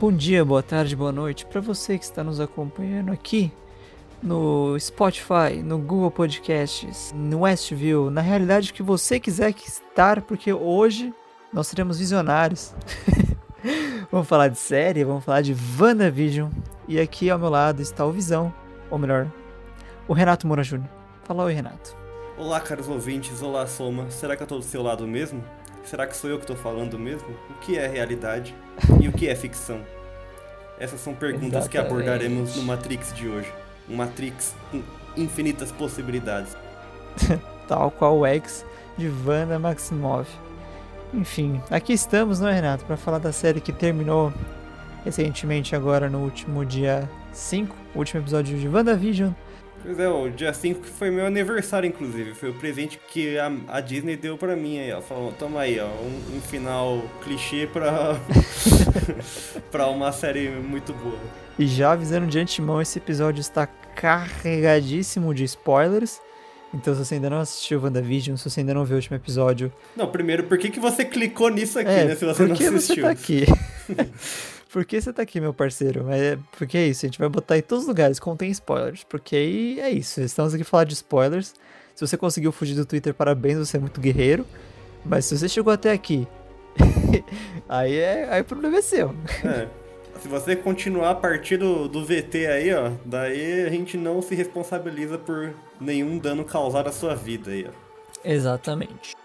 Bom dia, boa tarde, boa noite para você que está nos acompanhando aqui no Spotify, no Google Podcasts, no Westview, na realidade que você quiser estar, porque hoje nós seremos visionários. vamos falar de série, vamos falar de WandaVision. E aqui ao meu lado está o Visão, ou melhor, o Renato Moura Júnior. Fala oi, Renato. Olá, caros ouvintes. Olá, Soma. Será que eu tô do seu lado mesmo? Será que sou eu que tô falando mesmo? O que é realidade e o que é ficção? Essas são perguntas Exatamente. que abordaremos no Matrix de hoje. Um Matrix com infinitas possibilidades. Tal qual o ex de Wanda Maximov. Enfim, aqui estamos, não é, Renato? Para falar da série que terminou recentemente, agora no último dia 5, o último episódio de WandaVision. Pois é, o dia 5 foi meu aniversário, inclusive. Foi o presente que a, a Disney deu pra mim aí, ó. Falou, toma aí, ó, um, um final clichê pra, pra uma série muito boa. E já avisando de antemão, esse episódio está carregadíssimo de spoilers. Então, se você ainda não assistiu WandaVision, se você ainda não viu o último episódio. Não, primeiro, por que, que você clicou nisso aqui, é, né? Se você não assistiu. Você tá aqui? Por que você tá aqui, meu parceiro? É, porque é isso, a gente vai botar em todos os lugares contém spoilers. Porque aí é isso, estamos aqui falar de spoilers. Se você conseguiu fugir do Twitter, parabéns, você é muito guerreiro. Mas se você chegou até aqui, aí, é, aí o problema é seu. É. Se você continuar a partir do, do VT aí, ó, daí a gente não se responsabiliza por nenhum dano causado à sua vida aí, ó. Exatamente.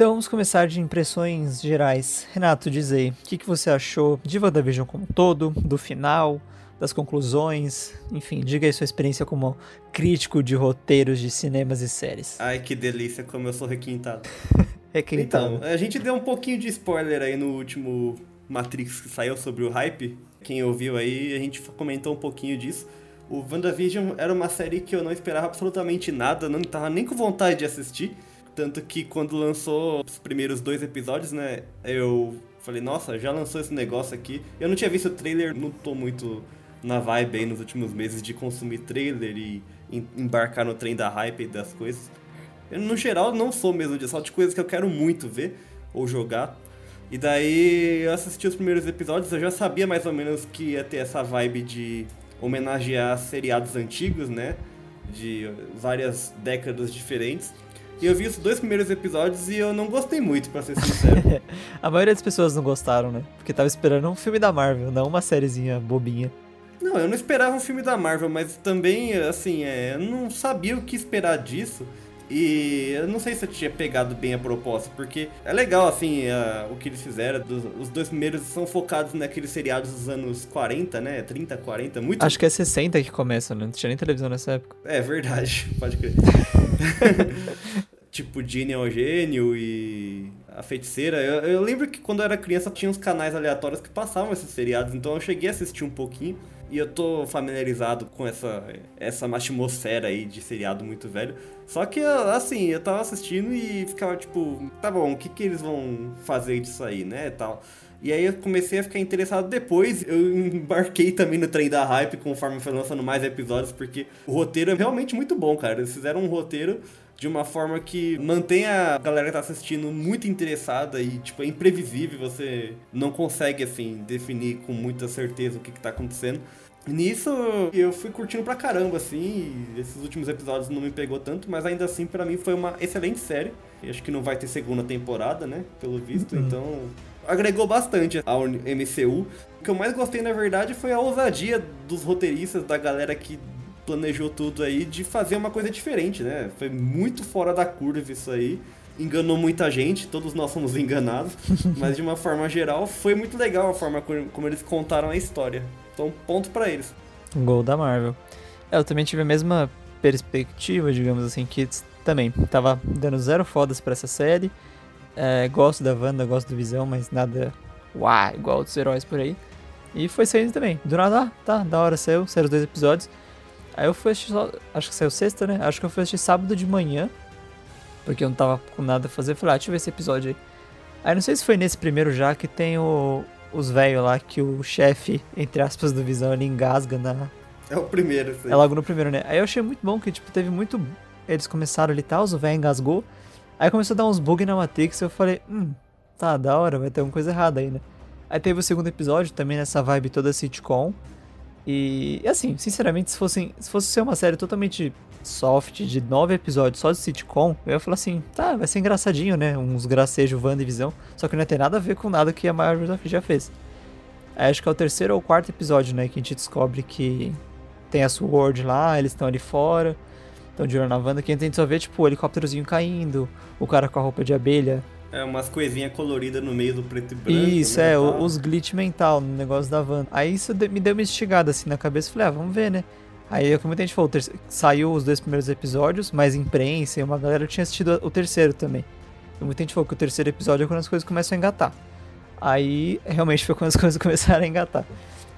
Então vamos começar de impressões gerais. Renato, diz aí, o que, que você achou de WandaVision como um todo, do final, das conclusões, enfim, diga aí sua experiência como crítico de roteiros de cinemas e séries. Ai, que delícia, como eu sou requintado. requintado. Então, a gente deu um pouquinho de spoiler aí no último Matrix que saiu sobre o hype. Quem ouviu aí, a gente comentou um pouquinho disso. O WandaVision era uma série que eu não esperava absolutamente nada, não tava nem com vontade de assistir. Tanto que quando lançou os primeiros dois episódios, né, eu falei, nossa, já lançou esse negócio aqui. Eu não tinha visto o trailer, não tô muito na vibe aí nos últimos meses de consumir trailer e embarcar no trem da hype das coisas. Eu, no geral, não sou mesmo de só de coisas que eu quero muito ver ou jogar. E daí eu assisti os primeiros episódios, eu já sabia mais ou menos que ia ter essa vibe de homenagear seriados antigos, né? De várias décadas diferentes. E eu vi os dois primeiros episódios e eu não gostei muito, pra ser sincero. a maioria das pessoas não gostaram, né? Porque tava esperando um filme da Marvel, não uma sériezinha bobinha. Não, eu não esperava um filme da Marvel, mas também, assim, é, eu não sabia o que esperar disso. E eu não sei se eu tinha pegado bem a proposta, porque é legal, assim, o que eles fizeram. Dos, os dois primeiros são focados naqueles seriados dos anos 40, né? 30, 40, muito. Acho que é 60 que começa, né? Não tinha nem televisão nessa época. É verdade, pode crer. tipo, Ginny é o gênio e a feiticeira. Eu, eu lembro que quando eu era criança tinha uns canais aleatórios que passavam esses seriados, então eu cheguei a assistir um pouquinho. E eu tô familiarizado com essa, essa atmosfera aí de seriado muito velho. Só que, assim, eu tava assistindo e ficava tipo, tá bom, o que que eles vão fazer disso aí, né, tal. E aí eu comecei a ficar interessado depois. Eu embarquei também no trem da hype conforme foi lançando mais episódios, porque o roteiro é realmente muito bom, cara. Eles fizeram um roteiro de uma forma que mantém a galera que tá assistindo muito interessada e, tipo, é imprevisível, você não consegue, assim, definir com muita certeza o que, que tá acontecendo. Nisso eu fui curtindo pra caramba, assim, esses últimos episódios não me pegou tanto, mas ainda assim para mim foi uma excelente série. E acho que não vai ter segunda temporada, né? Pelo visto, uhum. então agregou bastante ao MCU. O que eu mais gostei, na verdade, foi a ousadia dos roteiristas, da galera que planejou tudo aí de fazer uma coisa diferente, né? Foi muito fora da curva isso aí. Enganou muita gente, todos nós somos enganados, mas de uma forma geral foi muito legal a forma como eles contaram a história. Então, ponto para eles. Gol da Marvel. É, eu também tive a mesma perspectiva, digamos assim, que também tava dando zero fodas para essa série. É, gosto da Wanda, gosto do Visão, mas nada uau, igual outros heróis por aí. E foi saindo também. Do nada, ah, tá, da hora saiu, saíram os dois episódios. Aí eu fui assistir, só, acho que saiu sexta, né? Acho que eu fui assistir sábado de manhã, porque eu não tava com nada a fazer. Falei, ah, deixa eu ver esse episódio aí. Aí não sei se foi nesse primeiro já que tem o, os velhos lá que o chefe, entre aspas, do Visão, ele engasga na, É o primeiro, sim. É logo no primeiro, né? Aí eu achei muito bom que, tipo, teve muito. Eles começaram ali e tal, o velho engasgou. Aí começou a dar uns bugs na Matrix e eu falei, hum, tá, da hora, vai ter alguma coisa errada aí, né? Aí teve o segundo episódio, também nessa vibe toda sitcom. E, assim, sinceramente, se, fossem, se fosse ser uma série totalmente soft, de nove episódios só de sitcom, eu ia falar assim, tá, vai ser engraçadinho, né? Uns gracejos Wanda e Visão. Só que não ia ter nada a ver com nada que a Marvel já fez. Aí acho que é o terceiro ou quarto episódio, né? Que a gente descobre que tem a Sword lá, eles estão ali fora, estão de olho na Wanda, que a gente só vê, tipo, o helicópterozinho caindo, o cara com a roupa de abelha. É, umas coisinhas coloridas no meio do preto e branco. Isso, né, é, tal. os glitch mental no negócio da Wanda. Aí isso me deu uma instigada assim na cabeça, falei, ah, vamos ver, né? Aí, como muita gente falou, o terce- saiu os dois primeiros episódios, mas imprensa e uma galera tinha assistido o terceiro também. E muita gente falou que o terceiro episódio é quando as coisas começam a engatar. Aí, realmente foi quando as coisas começaram a engatar.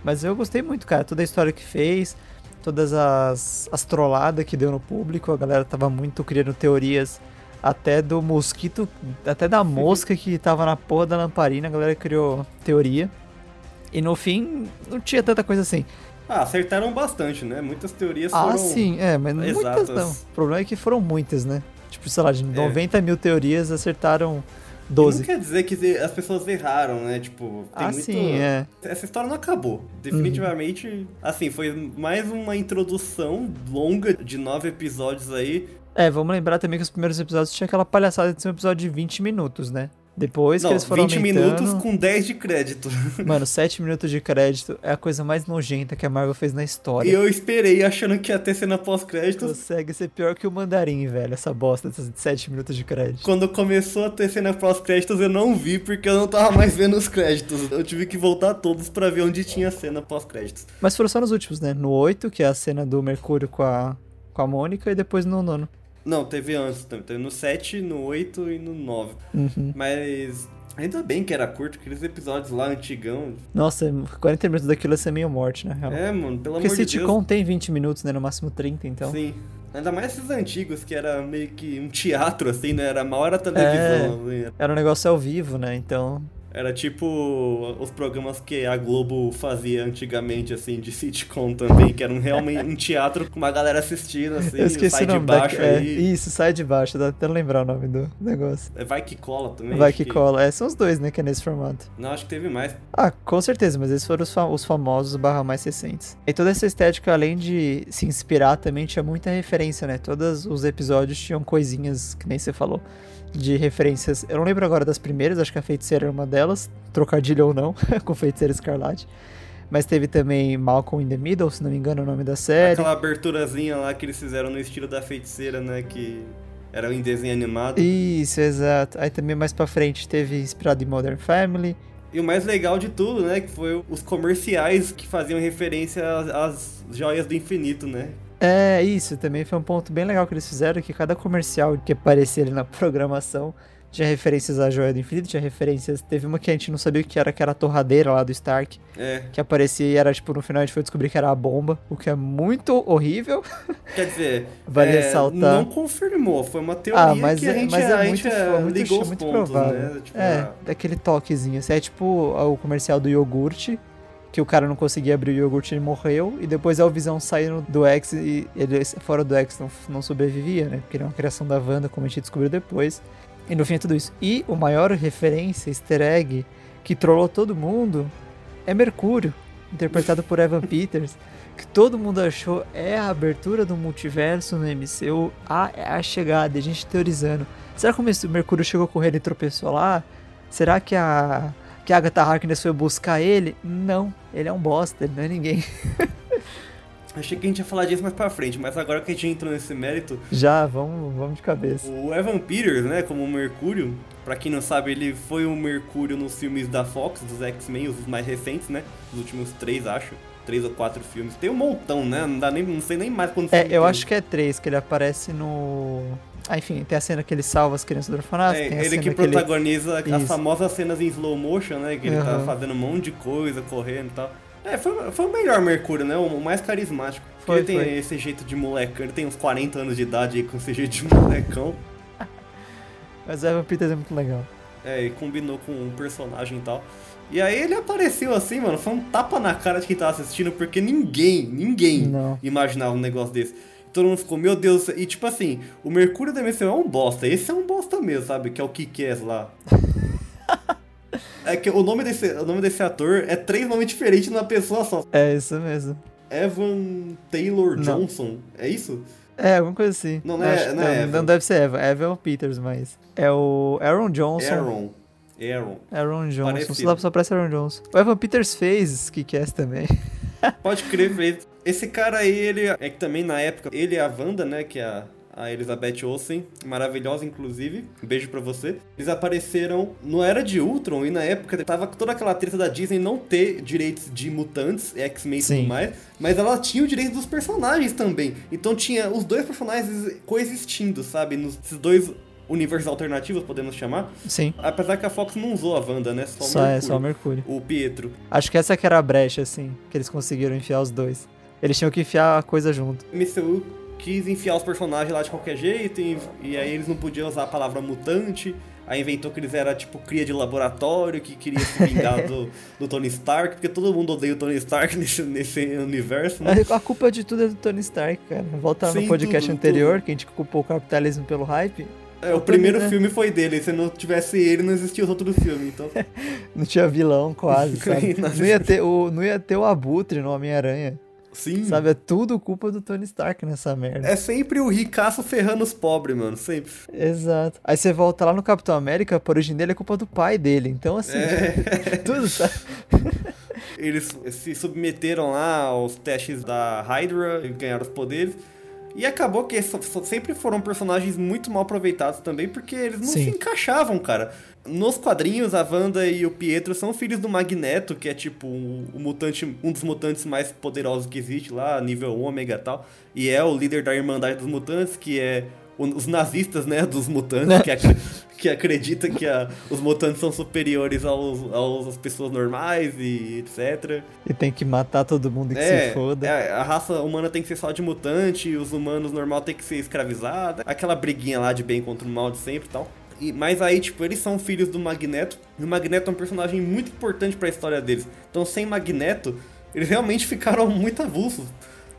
Mas eu gostei muito, cara, toda a história que fez, todas as, as trolladas que deu no público, a galera tava muito criando teorias até do mosquito, até da mosca que tava na porra da lamparina, a galera criou teoria. E no fim, não tinha tanta coisa assim. Ah, acertaram bastante, né? Muitas teorias Ah, foram... sim, é, mas muitas exatas. não. O problema é que foram muitas, né? Tipo, sei lá, de É. 90 mil teorias acertaram E Não 12. quer dizer que as pessoas erraram, né? Tipo, tem Ah, muito... sim, é. Essa história não acabou. Definitivamente, assim, foi mais uma introdução longa de nove episódios aí. É, vamos lembrar também que os primeiros episódios tinha aquela palhaçada de ser um episódio de 20 minutos, né? Depois não, que eles foram 20 aumentando... minutos com 10 de crédito. Mano, 7 minutos de crédito é a coisa mais nojenta que a Marvel fez na história. E eu esperei achando que ia ter cena pós-créditos. Consegue ser pior que o Mandarim, velho, essa bosta desses 7 minutos de crédito. Quando começou a ter cena pós-créditos, eu não vi porque eu não tava mais vendo os créditos. Eu tive que voltar todos pra ver onde tinha cena pós-créditos. Mas foram só nos últimos, né? No 8, que é a cena do Mercúrio com a, com a Mônica, e depois no nono. Não, teve antes também. Teve no 7, no 8 e no 9. Uhum. Mas ainda bem que era curto, aqueles episódios lá antigão. Nossa, 40 minutos daquilo ia ser meio morte, na real. É, mano, pelo Porque amor de Deus. sitcom tem 20 minutos, né? No máximo 30, então. Sim. Ainda mais esses antigos, que era meio que um teatro, assim, né? Era mal era televisão. É. assim. Era um negócio ao vivo, né? Então. Era tipo os programas que a Globo fazia antigamente, assim, de sitcom também, que era um, realmente um teatro com uma galera assistindo, assim, eu esqueci sai o de nome baixo da... é, aí. Isso, sai de baixo, dá até lembrar o nome do negócio. É, Vai que cola também. Vai acho que cola. É, são os dois, né? Que é nesse formato. Não, acho que teve mais. Ah, com certeza, mas esses foram os, fa- os famosos barra mais recentes. E toda essa estética, além de se inspirar, também tinha muita referência, né? Todos os episódios tinham coisinhas, que nem você falou, de referências. Eu não lembro agora das primeiras, acho que a Feiticeira era uma delas, trocadilho ou não, com Feiticeira Escarlate. Mas teve também Malcolm in the Middle, se não me engano é o nome da série. Aquela aberturazinha lá que eles fizeram no estilo da feiticeira, né? Que era em desenho animado. Isso, exato. Aí também mais pra frente teve inspirado em Modern Family. E o mais legal de tudo, né? Que foi os comerciais que faziam referência às, às joias do infinito, né? É, isso também foi um ponto bem legal que eles fizeram, que cada comercial que aparecia ali na programação tinha referências à Joia do Infinito, tinha referências... Teve uma que a gente não sabia o que era, que era a torradeira lá do Stark, É. que aparecia e era, tipo, no final a gente foi descobrir que era a bomba, o que é muito horrível. Quer dizer, Vale é, ressaltar. não confirmou, foi uma teoria Ah, mas que a é, gente, mas a é muito, gente fo- muito, ligou os muito pontos, provável. né? Tipo, é, ah, daquele toquezinho. Assim, é tipo o comercial do iogurte, que o cara não conseguia abrir o iogurte e ele morreu, e depois a Visão saindo do X e ele fora do X não, não sobrevivia, né? Porque ele é uma criação da Wanda, como a gente descobriu depois. E no fim é tudo isso. E o maior referência, easter egg, que trollou todo mundo, é Mercúrio, interpretado por Evan Peters. Que todo mundo achou é a abertura do multiverso no MCU, a, é a chegada, a gente teorizando. Será que o Mercúrio chegou correndo e tropeçou lá? Será que a, que a Agatha Harkness foi buscar ele? Não, ele é um bosta, ele não é ninguém. achei que a gente ia falar disso mais pra frente, mas agora que a gente entrou nesse mérito, Já, vamos, vamos de cabeça. o Evan Peters, né, como o Mercúrio, pra quem não sabe, ele foi o Mercúrio nos filmes da Fox, dos X-Men, os mais recentes, né? Os últimos três, acho. Três ou quatro filmes. Tem um montão, né? Não dá nem. Não sei nem mais quando É, eu acho que é três, que ele aparece no. Ah, enfim, tem a cena que ele salva as crianças do orfanato. É, ele cena que ele- protagoniza as famosas cenas em slow motion, né? Que ele tá Aham. fazendo um monte de coisa, correndo e tal. É, foi, foi o melhor Mercúrio, né? O mais carismático. Porque Foi, ele tem foi. esse jeito de molecão, ele tem uns 40 anos de idade aí com esse jeito de molecão. Mas o Evan Peters é muito legal. É, e combinou com um personagem e tal. E aí ele apareceu assim, mano, foi um tapa na cara de quem tava assistindo, porque ninguém, ninguém Não. imaginava um negócio desse. Todo mundo ficou, meu Deus, e tipo assim, o Mercúrio da MCU é um bosta, esse é um bosta mesmo, sabe? Que é o Kikés lá. é que o nome, desse, o nome desse ator é três nomes diferentes numa pessoa só. É isso mesmo. Evan Taylor Não. Johnson, é isso? É, alguma coisa assim. Não, não é- não é não deve ser Evan. Evan é o Peters, mas. É o Aaron Johnson. Aaron. Aaron. Aaron Johnson. Parecido. Só, só parece Aaron Johnson. O Evan Peters fez Kick-Ass também. Pode crer, fez. Esse cara aí, ele é que também na época, ele e a Wanda, né, que é a, a Elizabeth Olsen, maravilhosa inclusive, um beijo pra você. Eles apareceram no Era de Ultron e na época tava toda aquela treta da Disney não ter direitos de mutantes, X-Men e tudo mais, mas ela tinha o direito dos personagens também. Então tinha os dois personagens coexistindo, sabe, nos esses dois universos alternativos, podemos chamar. Sim. Apesar que a Fox não usou a Wanda, né, só, o Só é, Mercúrio, só o Mercúrio. o Pietro. Acho que essa que era a brecha, assim, que eles conseguiram enfiar os dois. Eles tinham que enfiar a coisa junto. MCU quis enfiar os personagens lá de qualquer jeito e, e aí eles não podiam usar a palavra mutante. Aí inventou que eles eram tipo cria de laboratório, que queria se vingar do, do Tony Stark, porque todo mundo odeia o Tony Stark nesse, nesse universo, né? A culpa de tudo é do Tony Stark, cara. Volta Sim, no podcast tudo, anterior, que a gente culpou o capitalismo pelo hype. É, o primeiro né? filme foi dele, se não tivesse ele, não existia os outros filmes, então. Não tinha vilão, quase, sabe? Não, ia ter o, não ia ter o Abutre no Homem-Aranha. Sim. Sabe? É tudo culpa do Tony Stark nessa merda. É sempre o ricaço ferrando os pobres, mano. Sempre. Exato. Aí você volta lá no Capitão América, por origem dele é culpa do pai dele. Então, assim, É. tudo sabe? Eles se submeteram lá aos testes da Hydra e ganharam os poderes. E acabou que sempre foram personagens muito mal aproveitados também, porque eles não Sim. se encaixavam, cara. Nos quadrinhos, a Wanda e o Pietro são filhos do Magneto, que é tipo o, o mutante, um dos mutantes mais poderosos que existe lá, nível ômega e tal. E é o líder da Irmandade dos Mutantes, que é os nazistas, né, dos mutantes, que, acre- que acredita que a- os mutantes são superiores aos, aos- às pessoas normais e etc. E tem que matar todo mundo que É, se foda. é, a raça humana tem que ser só de mutante, e os humanos normal tem que ser escravizada. Aquela briguinha lá de bem contra o mal de sempre e tal. E, mas aí, tipo, eles são filhos do Magneto. E o Magneto é um personagem muito importante pra história deles. Então, sem Magneto, eles realmente ficaram muito avulsos.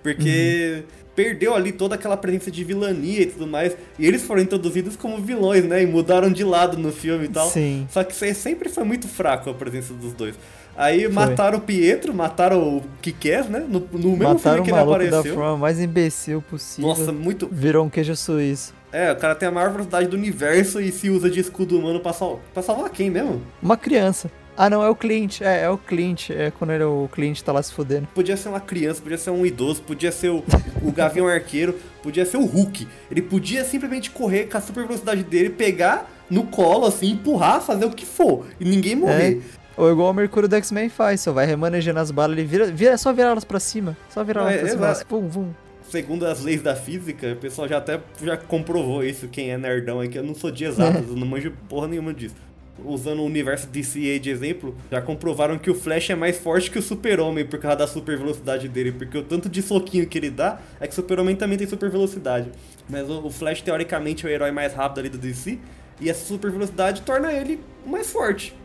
Porque perdeu ali toda aquela presença de vilania e tudo mais. E eles foram introduzidos como vilões, né? E mudaram de lado no filme e tal. Sim. Só que sempre foi muito fraco a presença dos dois. Aí mataram o Pietro, mataram o Kikés, né? No, no mesmo Mataram filme o que ele maluco da apareceu. forma mais imbecil possível. Nossa, muito. Virou um queijo suíço. É, o cara tem a maior velocidade do universo e se usa de escudo humano pra, sal... pra salvar quem mesmo? Uma criança. Ah, não, é o Clint. É, é o Clint. É quando ele, o Clint tá lá se fudendo. Podia ser uma criança, podia ser um idoso, podia ser o, o Gavião Arqueiro, podia ser o Hulk. Ele podia simplesmente correr com a super velocidade dele, pegar no colo, assim, empurrar, fazer o que for. E ninguém morrer. Ou igual o Mercúrio do X-Men faz, só vai remanejando as balas, ele vira, vira é só virar elas pra cima. Só virar elas É, pra cima. Vum, vum. Segundo as leis da física, o pessoal já até já comprovou isso, quem é nerdão aí, que eu não sou de exatas, eu não manjo porra nenhuma disso. Usando o universo DC aí de exemplo, já comprovaram que o Flash é mais forte que o Super-Homem por causa da super velocidade dele, porque o tanto de soquinho que ele dá é que o Super-Homem também tem super velocidade. Mas o Flash, teoricamente, é o herói mais rápido ali do DC, e essa super velocidade torna ele mais forte.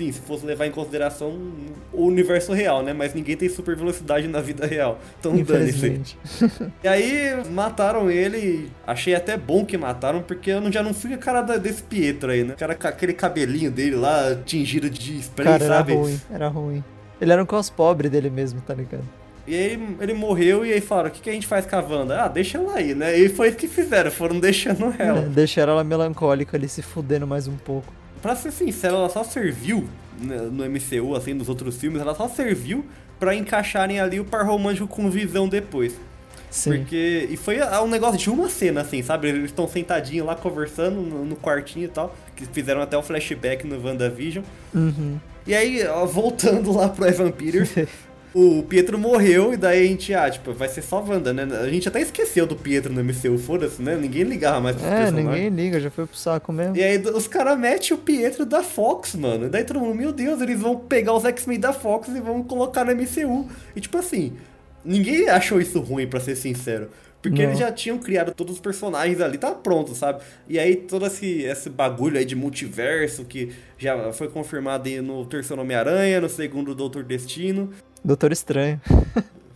Sim, se fosse levar em consideração o universo real, né? Mas ninguém tem super velocidade na vida real. Então dane-se. E aí mataram ele. Achei até bom que mataram, porque eu já não fui a cara desse Pietro aí, né? O cara com aquele cabelinho dele lá, tingido de spray, Cara, era sabe? ruim, era ruim. Ele era um cos pobre dele mesmo, tá ligado? E aí ele, morreu e aí falaram, o que, que a gente faz com a Wanda? Ah, deixa ela aí, né? E foi isso que fizeram, foram deixando É, ela. deixaram ela melancólica ali, se fudendo mais um pouco. Pra ser sincero, ela só serviu né, no MCU, assim, nos outros filmes, ela só serviu pra encaixarem ali o par romântico com visão depois. Sim. Porque. E foi um negócio de uma cena, assim, sabe? Eles estão sentadinhos lá conversando no, no quartinho e tal. Que fizeram até o flashback no WandaVision. Uhum. E aí, ó, voltando lá pro Evan Peters, o Pietro morreu e daí a gente, ah, tipo, vai ser só Wanda, né? A gente até esqueceu do Pietro no MCU, foda-se, né? Ninguém ligava mais pro É, personagem. ninguém liga, já foi pro saco mesmo. E aí os caras metem o Pietro da Fox, mano. E daí todo mundo, meu Deus, eles vão pegar os X-Men da Fox e vão colocar no MCU. E tipo assim, ninguém achou isso ruim, pra ser sincero. Porque Não. eles já tinham criado todos os personagens ali, tá pronto, sabe? E aí todo esse, esse bagulho aí de multiverso que já foi confirmado aí no terceiro Homem-Aranha, no segundo Doutor Destino. Doutor Estranho.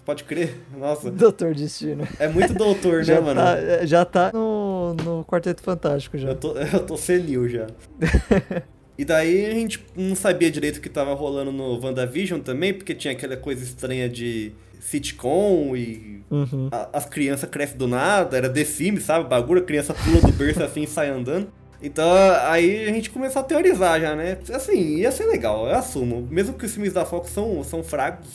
Pode crer? Nossa, Doutor Destino. é muito doutor, né, já, mano? tá, já tá no, no Quarteto Fantástico já. Eu tô, eu tô senil já. E daí a gente não sabia direito o que tava rolando no WandaVision também, porque tinha aquela coisa estranha de sitcom e Uhum. a- as crianças crescem do nada, era The Sims, sabe? Bagulho, a criança pula do berço assim e sai andando. Então aí a gente começou a teorizar já, né? Assim, ia ser legal, eu assumo. Mesmo que os filmes da Fox são, são fracos,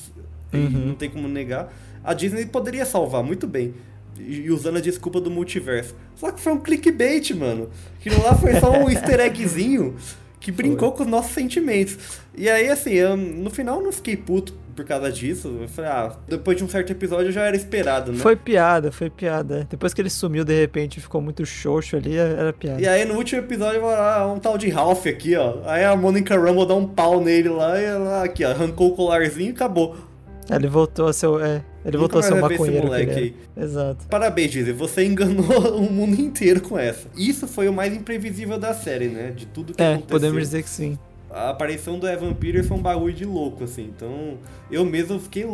Uhum. não tem como negar, a Disney poderia salvar muito bem. E e usando a desculpa do multiverso. Só que foi um clickbait, mano. Aquilo lá foi só um easter eggzinho que brincou com os nossos sentimentos. E aí, assim, eu, no final eu não fiquei puto por causa disso. Eu falei, ah, depois de um certo episódio já era esperado, né? Foi piada, foi piada. Depois que ele sumiu de repente ficou muito xoxo ali, era piada. E aí no último episódio um tal de Ralph aqui, ó. Aí a Monica Rambeau dá um pau nele lá e ela aqui, ó, arrancou o colarzinho e acabou. Ele voltou a ser. É, ele Nunca voltou a ser esse maconheiro. que moleque. Exato. Parabéns, Disney, você enganou o mundo inteiro com essa. Isso foi o mais imprevisível da série, né? De tudo que É, aconteceu. podemos dizer que sim. A aparição do Evan Peters foi um bagulho de louco, assim. Então, eu mesmo fiquei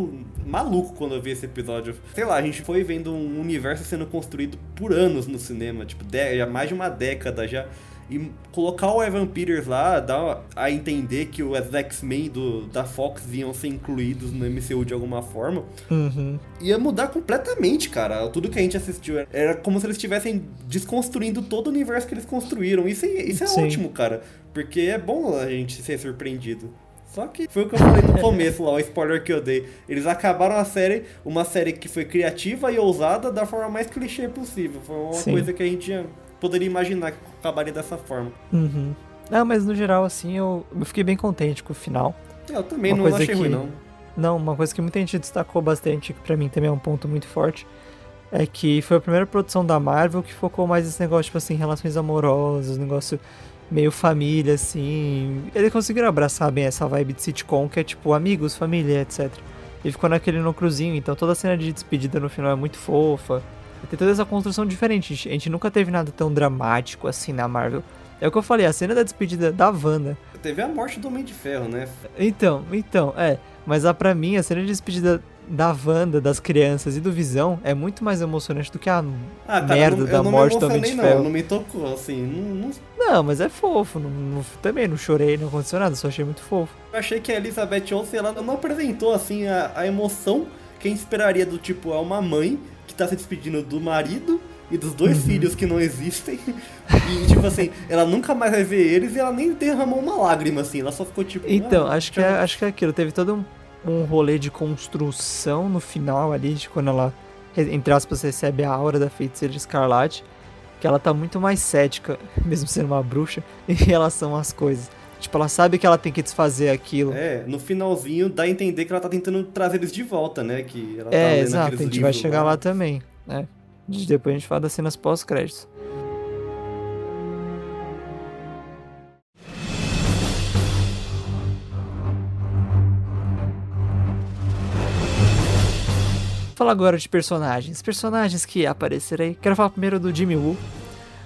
maluco quando eu vi esse episódio. Sei lá, a gente foi vendo um universo sendo construído por anos no cinema, tipo, já mais de uma década já. E colocar o Evan Peters lá dá a entender que os X-Men da Fox iam ser incluídos no MCU de alguma forma. Uhum. Ia mudar completamente, cara. Tudo que a gente assistiu era- era como se eles estivessem desconstruindo todo o universo que eles construíram. Isso é, isso é Sim. ótimo, cara. Porque é bom a gente ser surpreendido. Só que foi o que eu falei no começo lá, o spoiler que eu dei. Eles acabaram a série, uma série que foi criativa e ousada da forma mais clichê possível. Foi uma Sim. coisa que a gente poderia imaginar que acabaria dessa forma. Uhum. Não, mas no geral, assim, eu, eu fiquei bem contente com o final. Eu também Uma não achei que- ruim, não. Não, uma coisa que muita gente destacou bastante, que pra mim também é um ponto muito forte, é que foi a primeira produção da Marvel que focou mais nesse negócio, tipo assim, relações amorosas, negócio meio família, assim. Eles conseguiram abraçar bem essa vibe de sitcom, que é tipo amigos, família, etc. E ficou naquele núcleozinho, então toda a cena de despedida no final é muito fofa. Tem toda essa construção diferente. A gente- nunca teve nada tão dramático assim na Marvel. É o que eu falei, a cena da despedida da Wanda Teve a morte do Homem de Ferro, né? então, então, é. Mas a, pra mim, a cena de despedida da Wanda, das crianças e do Visão é muito mais emocionante do que a Ah, cara, merda não, da morte do Homem de não. Ferro. Não me tocou, assim. Não, não Não, mas é fofo. Também não chorei, não aconteceu nada, só achei muito fofo. Eu achei que a Elizabeth Olsen ela não apresentou assim a, a emoção que a gente esperaria do tipo é uma mãe tá se despedindo do marido e dos dois Uhum. filhos que não existem. E tipo assim, ela nunca mais vai ver eles e ela nem derramou uma lágrima assim, ela só ficou tipo, Então, ah, acho que, é, acho que é aquilo. Teve todo um, um rolê de construção no final ali, de quando ela, re- entre aspas, recebe a aura da feiticeira escarlate. Que ela tá muito mais cética, mesmo sendo uma bruxa, em relação às coisas. Tipo, ela sabe que ela tem que desfazer aquilo. É, no finalzinho dá a entender que ela tá tentando trazer eles de volta, né? Que ela tá É, lendo exato, a gente vai chegar lá também, né? De- Depois a gente fala das cenas pós-créditos. Falar agora de personagens. Personagens que aparecerão aí. Quero falar primeiro do Jimmy Woo,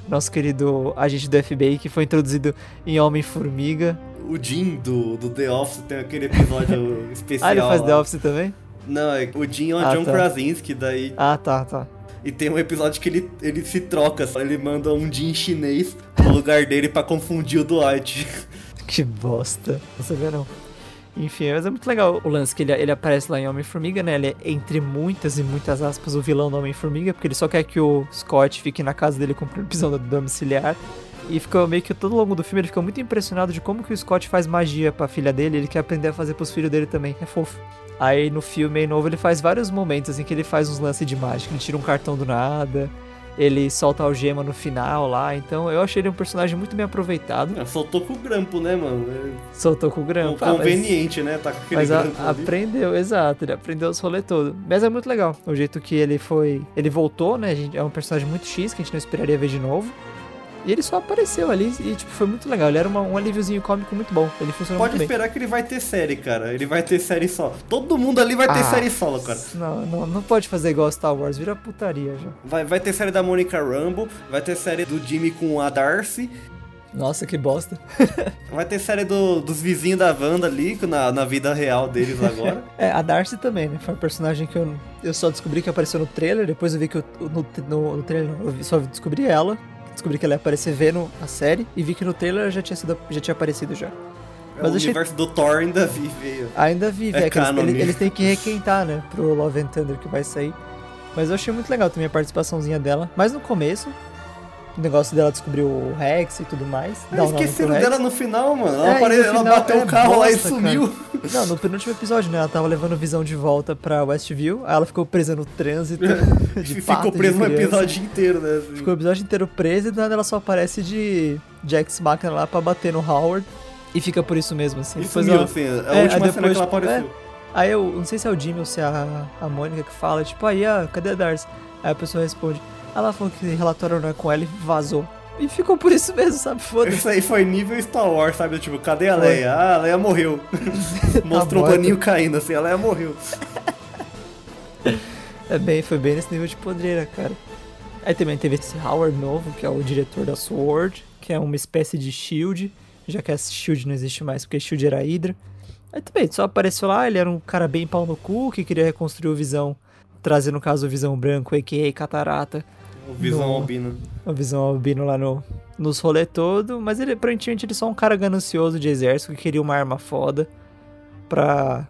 nosso querido agente do FBI que foi introduzido em Homem-Formiga. O Jim do, do The Office tem aquele episódio especial. Ah, ele faz lá. The Office também? Não, é- o Jim é o Ah, John tá. Krasinski, daí Ah, tá, tá. E tem um episódio que ele, ele se troca, só ele manda um Jin chinês no lugar dele pra confundir o Dwight. Que bosta. Não sabia não. Enfim, mas é muito legal o lance que ele, ele aparece lá em Homem-Formiga, né? Ele é, entre muitas e muitas aspas, o vilão do Homem-Formiga, porque ele só quer que o Scott fique na casa dele cumprindo prisão domiciliar. E fica meio que todo longo do filme ele fica muito impressionado de como que o Scott faz magia pra filha dele, ele quer aprender a fazer pros filhos dele também. É fofo. Aí no filme aí novo ele faz vários momentos assim que ele faz uns lances de mágica, ele tira um cartão do nada, ele solta a algema no final lá, então eu achei ele um personagem muito bem aproveitado. Ah, Soltou com o grampo, né, mano? Soltou com o É grampo. Ah, mas- conveniente, né? Tá com aquele Mas a- grampo ali. aprendeu, exato, ele aprendeu os rolês todo. Mas é muito legal, o jeito que ele foi. Ele voltou, né? a gente- É um personagem muito X que a gente não esperaria ver de novo. E ele só apareceu ali e, tipo, foi muito legal. Ele era uma, um alíviozinho cômico muito bom. Ele funcionou Pode muito esperar que ele vai ter série, cara. Ele vai ter série solo. Todo mundo ali vai ter Ah, série solo, cara. bem. Não, não, não pode fazer igual Star Wars, vira putaria já. Vai, vai ter série da Monica Rambo, vai ter série do Jimmy com a Darcy, Nossa, que bosta. vai ter série do- dos vizinhos da Wanda ali, na, na vida real deles agora. É, a Darcy também, né? Foi um personagem que eu, eu só descobri que apareceu no trailer, depois eu vi que eu, no, no, no trailer eu só descobri ela, descobri que ela ia aparecer vendo a série, e vi que no trailer já tinha, sido, já tinha aparecido já. É, Mas o achei- universo do Thor ainda vive. Ainda vive, É é, que eles, eles têm que requentar, né, pro Love and Thunder que vai sair. Mas eu achei muito legal também a participaçãozinha dela, mas no começo, o negócio dela descobrir o Rex e tudo mais. Ah, nome esqueceram Rex. dela no final, mano. Ela, É, no ela final bateu é o carro lá e bosta, sumiu. Não, no penúltimo episódio, né? Ela tava levando visão de volta pra Westview, aí ela ficou presa no trânsito de Ficou pato, um criança. episódio inteiro, né? assim. Ficou o episódio inteiro presa e do nada ela só aparece de Jax Machina lá pra bater no Howard. E fica por isso mesmo, assim. E Depois sumiu, ela- assim, a É, última cena que ela depois, apareceu. Aí eu não sei se é o Jimmy ou se é a, a Mônica que fala, tipo, aí, ah, cadê a Darcy? Aí a pessoa responde, ela falou que relatório não é com ela e vazou. E ficou por isso mesmo, sabe? Foda-se. Isso aí foi nível Star Wars, sabe? Tipo, cadê a Foi. Leia? Ah, a Leia morreu. Mostrou o morta. paninho caindo, assim, a Leia morreu. É bem, foi bem nesse nível de podreira, cara. Aí também teve esse Howard novo, que é o diretor da SWORD, que é uma espécie de SHIELD, já que a SHIELD não existe mais, porque SHIELD era Hydra. Aí também, só apareceu lá, ele era um cara bem pau no cu, que queria reconstruir o Visão, trazendo no caso o Visão Branco, a.k.a. Catarata, O Visão No- Albino. o Visão Albino lá no, nos rolê todo, mas ele, aparentemente, ele é só um cara ganancioso de exército que queria uma arma foda pra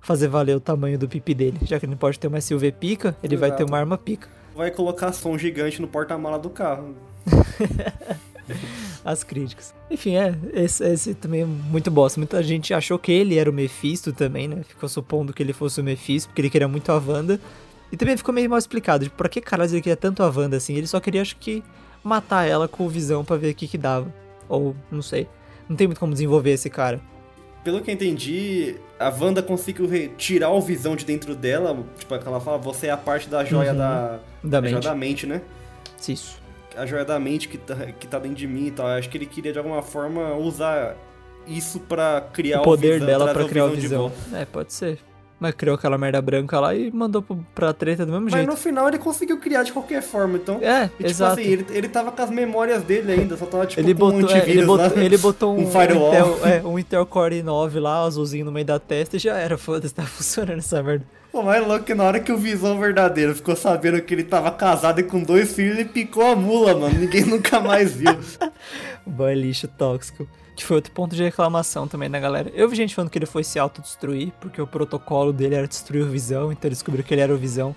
fazer valer o tamanho do pipi dele. Já que ele não pode ter uma SUV pica, ele vai ter Exato. uma arma pica. Vai colocar som gigante no porta-mala do carro. As críticas. Enfim, é, esse, esse também é muito bosta. Muita gente achou que ele era o Mephisto também, né? Ficou supondo que ele fosse o Mephisto, porque ele queria muito a Wanda. E também ficou meio mal explicado, de por que caralho ele queria tanto a Wanda assim? Ele só queria, acho que, matar ela com o visão pra ver o que que dava. Ou, não sei. Não tem muito como desenvolver esse cara. Pelo que eu entendi, a Wanda conseguiu tirar o visão de dentro dela. Tipo, ela fala, você é a parte da joia Uhum. da. Da mente. joia da mente, né? Isso. A joia da mente que tá, que tá dentro de mim e tal. Eu acho que ele queria de alguma forma usar isso pra criar o poder visão, dela pra criar o visão. volta. É, pode ser. Mas criou aquela merda branca lá e mandou pro- pra treta do mesmo Mas jeito. no final ele conseguiu criar de qualquer forma, então. É, E, tipo exato. assim, ele, ele tava com as memórias dele ainda, só tava tipo ele, com um botou, é, ele, botou, ele botou um, um firewall. Intel, é, um Intel Core i9 lá, azulzinho no meio da testa e já era, foda-se, tá funcionando essa merda. Pô, mais louco que na hora que o Visão verdadeiro ficou sabendo que ele tava casado e com dois filhos, ele picou a mula, mano. Ninguém nunca mais viu. Boy lixo tóxico. Que foi outro ponto de reclamação também da galera. Eu vi gente falando que ele foi se autodestruir, porque o protocolo dele era destruir o Visão, então ele descobriu que ele era o Visão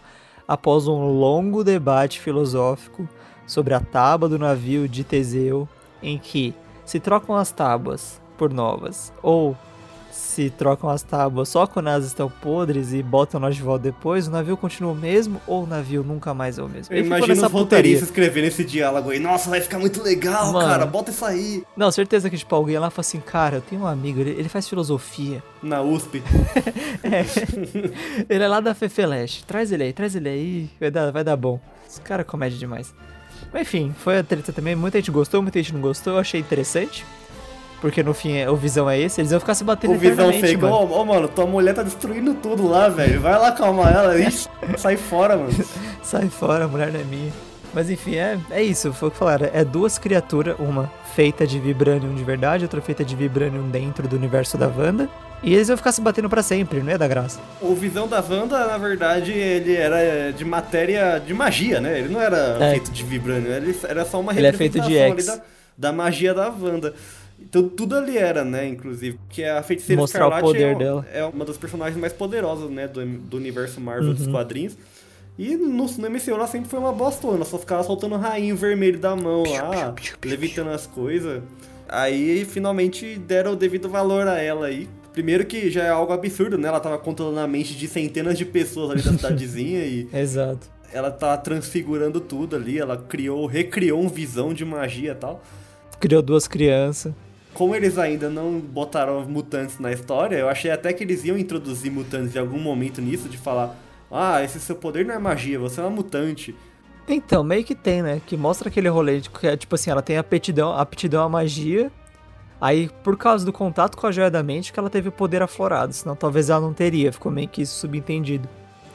após um longo debate filosófico sobre a tábua do navio de Teseu, em que se trocam as tábuas por novas, ou se trocam as tábuas só quando elas estão podres e botam nós de volta depois, o navio continua o mesmo ou o navio nunca mais é o mesmo. Eu Ele imagino os roteiristas escrevendo esse diálogo aí. Nossa, vai ficar muito legal, Mano. cara. Bota isso aí. Não, certeza que, tipo, alguém lá fala assim, cara, eu tenho um amigo, ele, ele faz filosofia. Na USP. Ele é lá da Fefeleste. Traz ele aí, traz ele aí, vai dar, vai dar bom. Esse cara é comédia demais. Mas enfim, foi a treta também. Muita gente gostou, muita gente não gostou. Eu achei interessante. Porque no fim é- o visão é esse, eles iam ficar se batendo O Visão mano. Ô, ô, mano, tua mulher tá destruindo tudo lá, velho. Vai lá acalmar ela. Ixi, sai fora, mano. Sai fora, a mulher não é minha. Mas enfim, é, é isso, foi o que falaram. É duas criaturas, uma feita de Vibranium de verdade, outra feita de Vibranium dentro do universo da Wanda. E eles iam ficar se batendo pra sempre, não ia dar graça. O Visão da Wanda, na verdade, ele era de matéria de magia, né? Ele não era É. feito de vibrânio, ele era só uma Ele é feito de X. da, da magia da Wanda. Então tudo ali era, né, inclusive. Que a Feiticeira Mostrar o Escarlate poder é, dela. é uma das personagens mais poderosas, né, do, do universo Marvel dos Uhum. quadrinhos. E no, no MCU ela sempre foi uma bostona, só ficava soltando rainho vermelho da mão lá, levitando as coisas. Aí finalmente deram o devido valor a ela aí. Primeiro que já é algo absurdo, né? Ela tava controlando a mente de centenas de pessoas ali da cidadezinha e Exato. ela tá transfigurando tudo ali. Ela criou, recriou um visão de magia e tal. Criou duas crianças. Como eles ainda não botaram mutantes na história, eu achei até que eles iam introduzir mutantes em algum momento nisso, de falar: Ah, esse seu poder não é magia, você é uma mutante. Então, meio que tem, né? Que mostra aquele rolê de que tipo assim, ela tem aptidão, aptidão à magia. Aí, por causa do contato com a joia da mente, que ela teve o poder aflorado. Senão talvez ela não teria. Ficou meio que subentendido.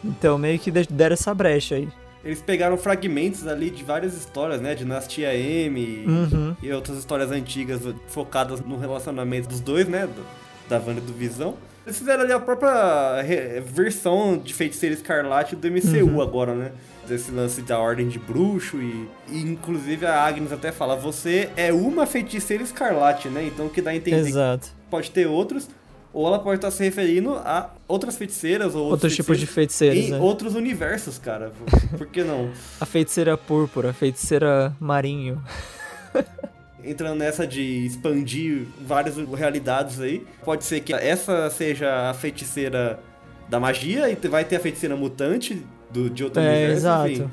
Então, meio que deram essa brecha aí. Eles pegaram fragmentos ali de várias histórias, né? Dinastia M Uhum. e outras histórias antigas focadas no relacionamento dos dois, né? do- da Wanda e do Visão. Eles fizeram ali a própria versão de Feiticeiro Escarlate do MCU Uhum. agora, né? Desse lance da Ordem de Bruxo e, e inclusive a Agnes até fala, você é uma feiticeira escarlate, né? Então o que dá a entender que Exato. pode ter outros, ou ela pode estar se referindo a outras feiticeiras ou Outros tipos de feiticeiros, em né? outros universos, cara. Por- Por que não? A feiticeira púrpura, a feiticeira marinho. Entrando nessa de expandir várias realidades aí, pode ser que essa seja a feiticeira da magia e vai ter a feiticeira mutante do, de outro É, universo, exato. enfim.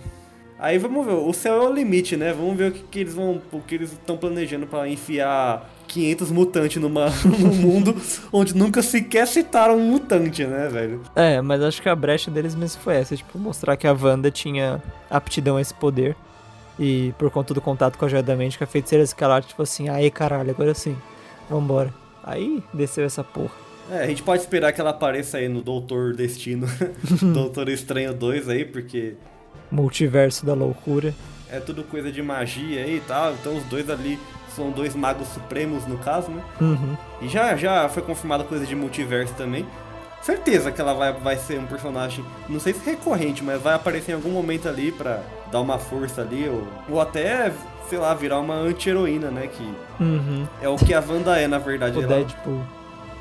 Aí vamos ver, o céu é o limite, né? Vamos ver o que, que eles vão, o que eles estão planejando pra enfiar 500 mutantes numa, num mundo onde nunca sequer citaram um mutante, né, velho? É, mas acho que a brecha deles mesmo foi essa, tipo, mostrar que a Wanda tinha aptidão a esse poder. E por conta do contato com a Joia da Mente, que a feiticeira escarlate, tipo assim, aí caralho, agora sim, vambora. Aí desceu essa porra. É, a gente pode esperar que ela apareça aí no Doutor Destino, Doutor Estranho 2 aí, porque Multiverso da loucura. é tudo coisa de magia aí e tal, então os dois ali são dois magos supremos no caso, né? Uhum. E já, já foi confirmada coisa de multiverso também. Certeza que ela vai, vai ser um personagem, não sei se recorrente, mas vai aparecer em algum momento ali pra dar uma força ali, ou, ou até, sei lá, virar uma anti-heroína, né? Que Uhum. é o que a Wanda é, na verdade. O Ela, Deadpool.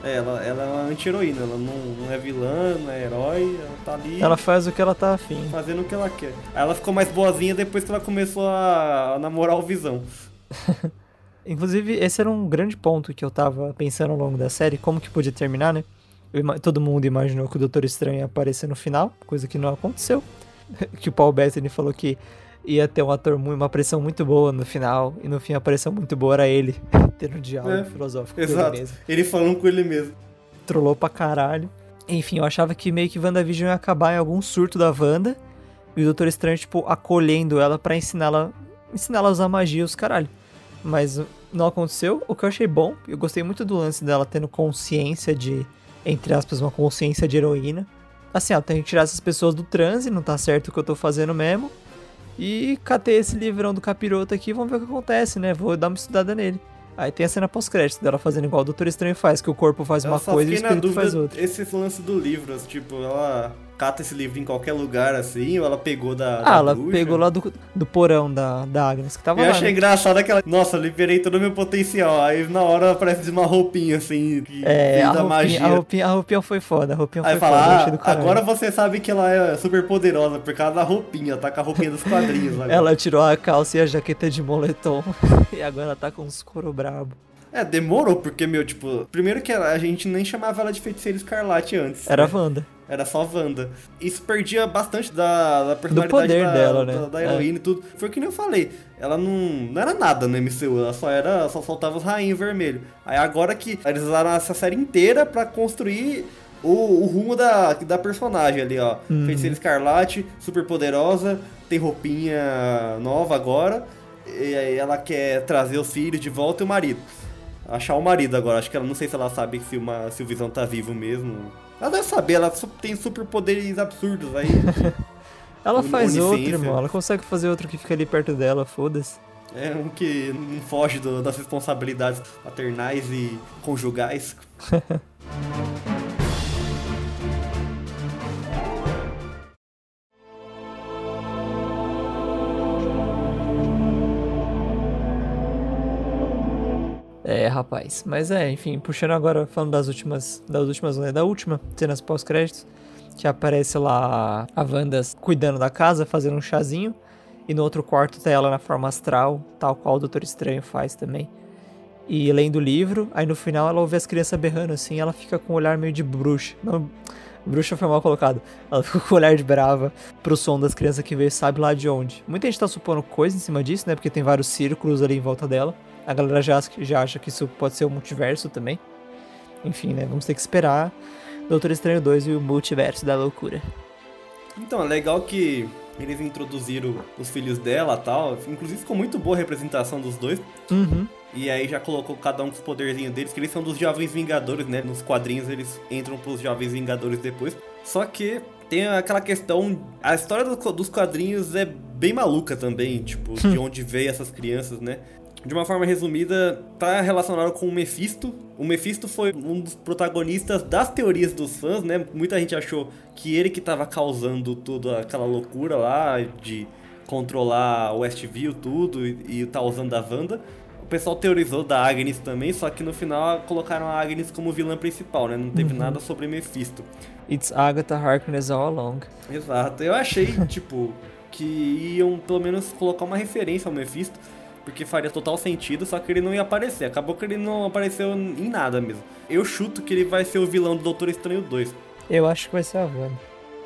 é, ela, ela é uma anti-heroína, ela não, não é vilã, não é herói, ela tá ali Ela faz o que ela tá afim. fazendo o que ela quer. Aí ela ficou mais boazinha depois que ela começou a, a namorar o Visão. Inclusive, esse era um grande ponto que eu tava pensando ao longo da série, como que podia terminar, né? Eu todo mundo imaginou que o Doutor Estranho ia aparecer no final, coisa que não aconteceu. que o Paul Bettany falou que ia ter um ator muito, uma pressão muito boa no final, e no fim a pressão muito boa era ele, tendo um diálogo É, filosófico com ele Exato. mesmo. Ele falando com ele mesmo. Trollou pra caralho. Enfim, eu achava que meio que WandaVision ia acabar em algum surto da Wanda, e o Doutor Estranho, tipo, acolhendo ela pra ensiná-la ensiná-la a usar magia, os caralho. Mas não aconteceu, o que eu achei bom. Eu gostei muito do lance dela tendo consciência de, entre aspas, uma consciência de heroína. Assim, ó, tem que tirar essas pessoas do transe, não tá certo o que eu tô fazendo mesmo. E catei esse livrão do capiroto aqui, vamos ver o que acontece, né? Vou dar uma estudada nele. Aí tem a cena pós-crédito dela fazendo igual o Doutor Estranho faz, que o corpo faz Eu uma coisa e o espírito faz dúvida outra. esse lance do livro, tipo, ela cata esse livro em qualquer lugar assim, ou ela pegou da. Ah, da ela bruxa? pegou lá do, do porão da, da Agnes, que tava Eu lá, achei né? engraçado aquela. Nossa, liberei todo o meu potencial. Aí na hora aparece uma roupinha assim, que É, a da roupinha, magia. a, roupinha, a roupinha foi foda, a roupinha Aí foi foda, fala, do ah, agora você sabe que ela é super poderosa por causa da roupinha, tá com a roupinha dos quadrinhos agora. Ela tirou a calça e a jaqueta de moletom, e agora tá com uns couro brabo. É, demorou, porque, meu, tipo, primeiro que ela- a gente nem chamava ela de feiticeira escarlate antes. Era né? Wanda. Era só Wanda. Isso perdia bastante da, da personalidade poder da, dela, né? da, da É. heroína e tudo. Foi o que nem eu falei. Ela não, não era nada no MCU, ela só era. só soltava os rainhos vermelhos. Aí agora que eles usaram essa série inteira pra construir o, o rumo da, da personagem ali, ó. Uhum. Feiticeira Escarlate, super poderosa, tem roupinha nova agora. E aí ela quer trazer os filhos de volta e o marido. Achar o marido agora. Acho que ela não sei se ela sabe se, uma, se o Visão tá vivo mesmo. Ela deve saber, ela tem superpoderes absurdos aí. Ela faz outro, irmão. Ela consegue fazer outro que fica ali perto dela, foda-se. é um que não foge do- das responsabilidades paternais e conjugais. É, rapaz. Mas é, enfim, puxando agora, falando das últimas, das últimas, né, da última, cenas pós-créditos, que aparece lá a Wanda cuidando da casa, fazendo um chazinho, e no outro quarto tá ela na forma astral, tal qual o Doutor Estranho faz também. E lendo o livro, aí no final ela ouve as crianças berrando assim, ela fica com um olhar meio de bruxa. Não, bruxa foi mal colocado. Ela fica com o olhar de brava pro som das crianças que veio sabe lá de onde. Muita gente tá supondo coisa em cima disso, né? Porque tem vários círculos ali em volta dela. A galera já, acha- já acha que isso pode ser o multiverso também. Enfim, né? Vamos ter que esperar Doutor Estranho 2 e o multiverso da loucura. Então, é legal que Eles introduziram os filhos dela tal. Inclusive ficou muito boa a representação dos dois. Uhum. E aí já colocou cada um com os poderzinhos deles, que eles são dos Jovens Vingadores, né? Nos quadrinhos eles entram pros Jovens Vingadores depois. Só que tem aquela questão. A história do, dos quadrinhos é bem maluca também, tipo, de onde veio essas crianças, né? De uma forma resumida, tá relacionado com o Mephisto. O Mephisto foi um dos protagonistas das teorias dos fãs, né? Muita gente achou que ele que tava causando toda aquela loucura lá de controlar o Westview, tudo, e, e tá usando a Wanda. O pessoal teorizou da Agnes também, só que no final colocaram a Agnes como vilã principal, né? Não teve Uhum. nada sobre Mephisto. It's Agatha Harkness all along. Exato. Eu achei, tipo, que iam pelo menos colocar uma referência ao Mephisto, porque faria total sentido, só que ele não ia aparecer. Acabou que ele não apareceu em nada mesmo. Eu chuto que ele vai ser o vilão do Doutor Estranho 2. Eu acho que vai ser a Wanda.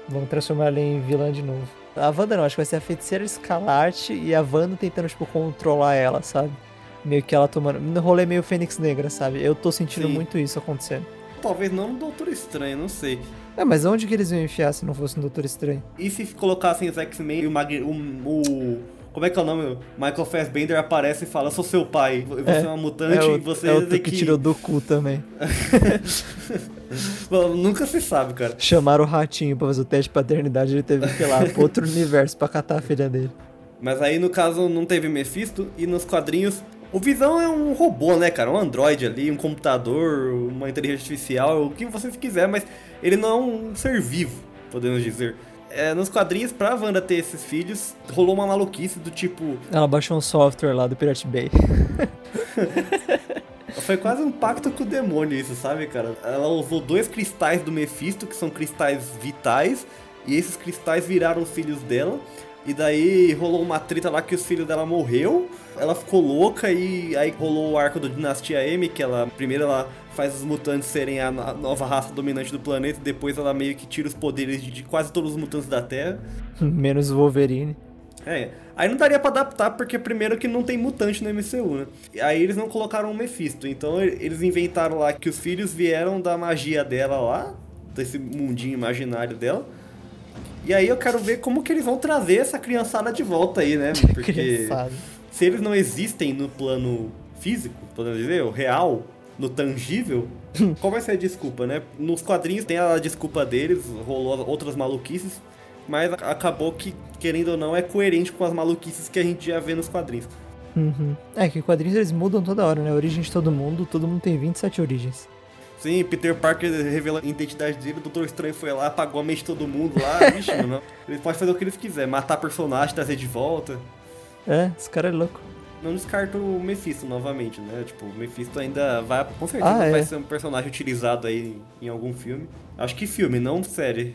Vamos transformar ela em vilã de novo. A Wanda não, acho que vai ser a feiticeira escalarte e a Wanda tentando, tipo, controlar ela, sabe? Meio que ela tomando. No rolê meio Fênix Negra, sabe? Eu tô sentindo Sim. muito isso acontecendo. Talvez não no Doutor Estranho, não sei. É, mas onde que eles iam enfiar se não fosse no Doutor Estranho? E se colocassem os X-Men e o, Mag... o, o- Como é que é o nome? Michael Fassbender aparece e fala: sou seu pai, você é, É, uma mutante é e você é outro tem que tirou do cu também. Bom, nunca se sabe, cara. Chamaram o ratinho pra fazer o teste de paternidade, ele teve que ir lá pro outro universo pra catar a filha dele. Mas aí, no caso, não teve Mephisto e nos quadrinhos. O Visão é um robô, né, cara? Um androide ali, um computador, uma inteligência artificial, o que você quiser, mas ele não é um ser vivo, podemos dizer. É, nos quadrinhos, pra Wanda ter esses filhos, rolou uma maluquice do tipo. Ela baixou um software lá do Pirate Bay. Foi quase um pacto com o demônio isso, sabe, cara? Ela usou dois cristais do Mephisto, que são cristais vitais, e esses cristais viraram os filhos dela. E daí rolou uma treta lá que os filhos dela morreu. Ela ficou louca e aí rolou o arco do Dinastia M, que ela primeiro ela faz os mutantes serem a no- nova raça dominante do planeta, e depois ela meio que tira os poderes de, quase todos os mutantes da Terra. Menos o Wolverine. É, aí não daria pra adaptar, porque primeiro que não tem mutante no MCU, né? E Aí eles não colocaram o Mephisto, então eles inventaram lá que os filhos vieram da magia dela lá, desse mundinho imaginário dela. E aí eu quero ver como que eles vão trazer essa criançada de volta aí, né? Porque Criançada. se eles não existem no plano físico, podemos dizer, o real, no tangível, qual vai ser a desculpa, né? Nos quadrinhos tem a desculpa deles, rolou outras maluquices, mas acabou que, querendo ou não, é coerente com as maluquices que a gente já vê nos quadrinhos. Uhum. É que quadrinhos eles mudam toda hora, né? A origem de todo mundo, todo mundo tem 27 origens. Sim, Peter Parker revela a identidade dele, o Doutor Estranho foi lá, apagou a mente de todo mundo lá, vixe, mano. Ele pode fazer o que ele quiser, matar personagem, trazer de volta. É, esse cara é louco. Não descarto o Mephisto novamente, né? Tipo, o Mephisto ainda vai, com certeza Ah, é. vai ser um personagem utilizado aí em, algum filme. Acho que filme, não série.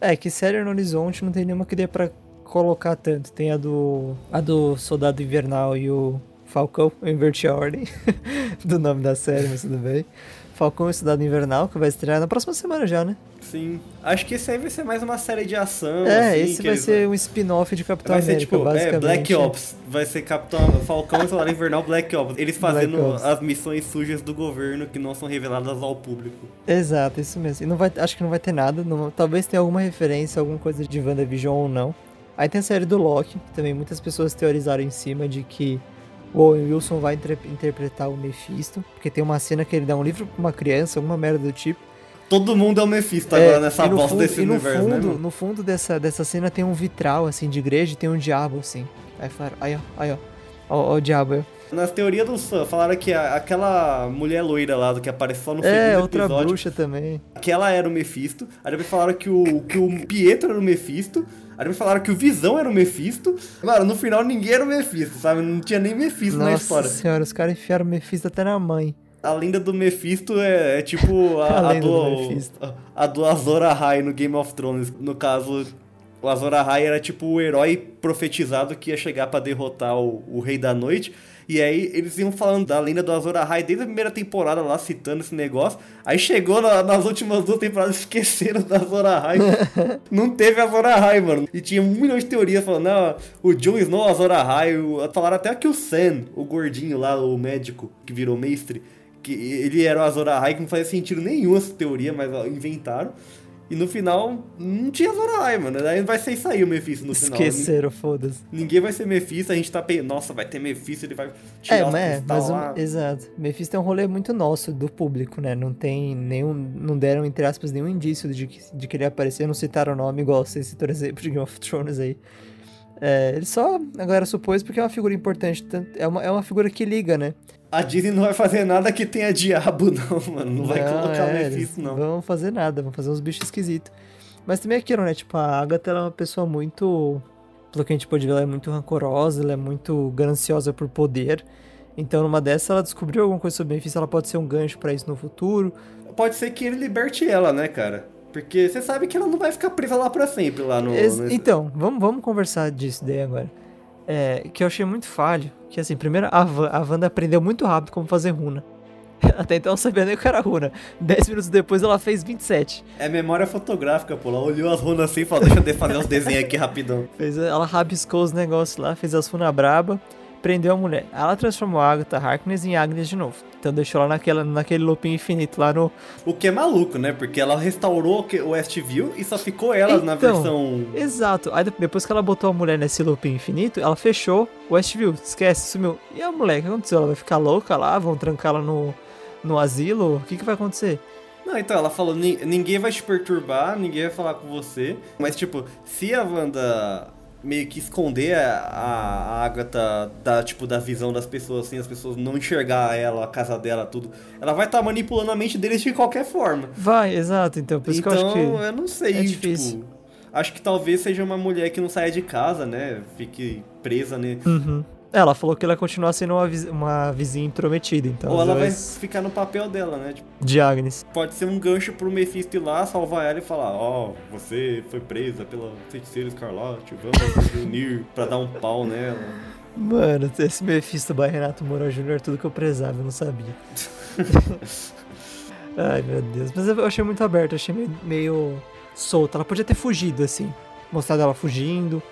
É, que série no horizonte não tem nenhuma que dê pra colocar tanto. Tem a do. a do Soldado Invernal e o Falcão. Eu inverti a ordem do nome da série, mas tudo bem. Falcão e Soldado Invernal, que vai estrear na próxima semana já, né? Sim. Acho que esse aí vai ser mais uma série de ação. é, assim, esse vai ser um spin-off de Capitão Vai ser América, tipo, é, basicamente. Black Ops. Vai ser Capitão Falcão e Soldado Invernal Black Ops. Eles fazendo Ops. as missões sujas do governo que não são reveladas ao público. Exato, isso mesmo. E não vai, acho que não vai ter nada. não- talvez tenha alguma referência, alguma coisa de WandaVision ou não. Aí tem a série do Loki, que também muitas pessoas teorizaram em cima de que o Owen Wilson vai inter- interpretar o Mephisto, porque tem uma cena que ele dá um livro pra uma criança, alguma merda do tipo. Todo mundo é o Mephisto É, agora nessa bosta fundo- desse e no universo, fundo, né? mano? No fundo dessa, dessa cena tem um vitral, assim, de igreja e tem um diabo, assim. Aí falaram, aí ó, aí ó, ó, ó o diabo aí. ó. Nas teorias do fã, falaram que a- aquela mulher loira lá do que apareceu só no É, segundo outra episódio, bruxa também. que ela era o Mephisto. Aí depois falaram que o, que o Pietro era o Mephisto. Aí depois falaram que o Visão era o Mephisto. Mano, no final ninguém era o Mephisto, sabe? Não tinha nem Mephisto na Nossa história. senhora, os caras enfiaram o Mephisto até na mãe. A lenda do Mephisto é, é tipo a, A a do, do Mephisto. a, do Azor Ahai no Game of Thrones. No caso, o Azor Ahai era tipo o herói profetizado que ia chegar pra derrotar o, o Rei da Noite. E aí eles iam falando da lenda do Azor Ahai desde a primeira temporada lá, citando esse negócio. Aí chegou na- nas últimas duas temporadas, esqueceram do Azor Ahai. Não teve Azor Ahai, mano. E tinha um milhão de teorias falando, não, o Jon Snow, Azor Ahai. o- Falaram até que o Sam, o gordinho lá, o médico que virou mestre, que ele era o Azor Ahai, que não fazia sentido nenhum essa teoria, mas inventaram. E no final, não tinha Zorai, mano. Daí vai ser isso aí o Mephisto no final. Esqueceram, foda-se. Ninguém vai ser Mephisto, a gente tá pensando, nossa, vai ter Mephisto, ele vai tirar É, os é, mas lá. o, exato. Mephisto é um rolê muito nosso, do público, né? Não tem nenhum. Não deram, entre aspas, nenhum indício de que, de que ele ia aparecer, não citaram o nome, igual vocês citaram exemplo de Game of Thrones aí. É, ele só, a galera supôs porque é uma figura importante, é uma, é uma figura que liga, né? A Disney não vai fazer nada que tenha diabo, não, mano. Não vai colocar é, Mephisto, eles não. Vão fazer nada, vão fazer uns bichos esquisitos. Mas também é aquilo, né? Tipo, a Agatha ela é uma pessoa muito. Pelo que a gente pode ver, ela é muito rancorosa, ela é muito gananciosa por poder. Então, numa dessas, ela descobriu alguma coisa sobre Mephisto, ela pode ser um gancho pra isso no futuro. Pode ser que ele liberte ela, né, cara? Porque você sabe que ela não vai ficar presa lá pra sempre, lá no... Ex- nesse- Então, vamos, vamos conversar disso daí agora. É, que eu achei muito falho. Que assim, primeiro a, Van, a Wanda aprendeu muito rápido como fazer runa. Até então não sabia nem o que era runa. 10 minutos depois ela fez 27. É memória fotográfica, pô. Ela olhou as runas assim e falou, deixa eu fazer uns desenhos aqui rapidão. Fez, ela rabiscou os negócios lá, fez as runas braba, prendeu a mulher. Ela transformou a Agatha Harkness em Agnes de novo. Então deixou ela naquela, naquele looping infinito lá no. O que é maluco, né? Porque ela restaurou o Westview e só ficou ela na Então, versão... Exato. Aí de- depois que ela botou a mulher nesse looping infinito, ela fechou o Westview. Esquece, sumiu. E a mulher, o que aconteceu? Ela vai ficar louca lá? Vão trancar ela no, no asilo? O que, que vai acontecer? Não, então, ela falou, "Ni- ninguém vai te perturbar, ninguém vai falar com você. Mas, tipo, se a Wanda meio que esconder a, a Agatha da, tipo, da visão das pessoas, assim, as pessoas não enxergar ela, a casa dela, tudo, ela vai estar manipulando a mente deles de qualquer forma. Vai, exato. Então, por isso então, que eu acho que. eu não sei, é difícil. tipo... Acho que talvez seja uma mulher que não saia de casa, né? Fique presa, né? Uhum. Ela falou que ela ia continuar sendo uma, viz- uma vizinha intrometida, então. Ou ela vai ficar no papel dela, né? Tipo, De Agnes. pode ser um gancho pro Mephisto ir lá, salvar ela e falar: Ó, você foi presa pela feiticeira Escarlate, vamos nos unir pra dar um pau nela. Mano, esse Mephisto by Renato Moura Jr. é tudo que eu prezava, eu não sabia. Ai, meu Deus. Mas eu achei muito aberto, achei meio, meio solta. Ela podia ter fugido, assim. Mostrado ela fugindo.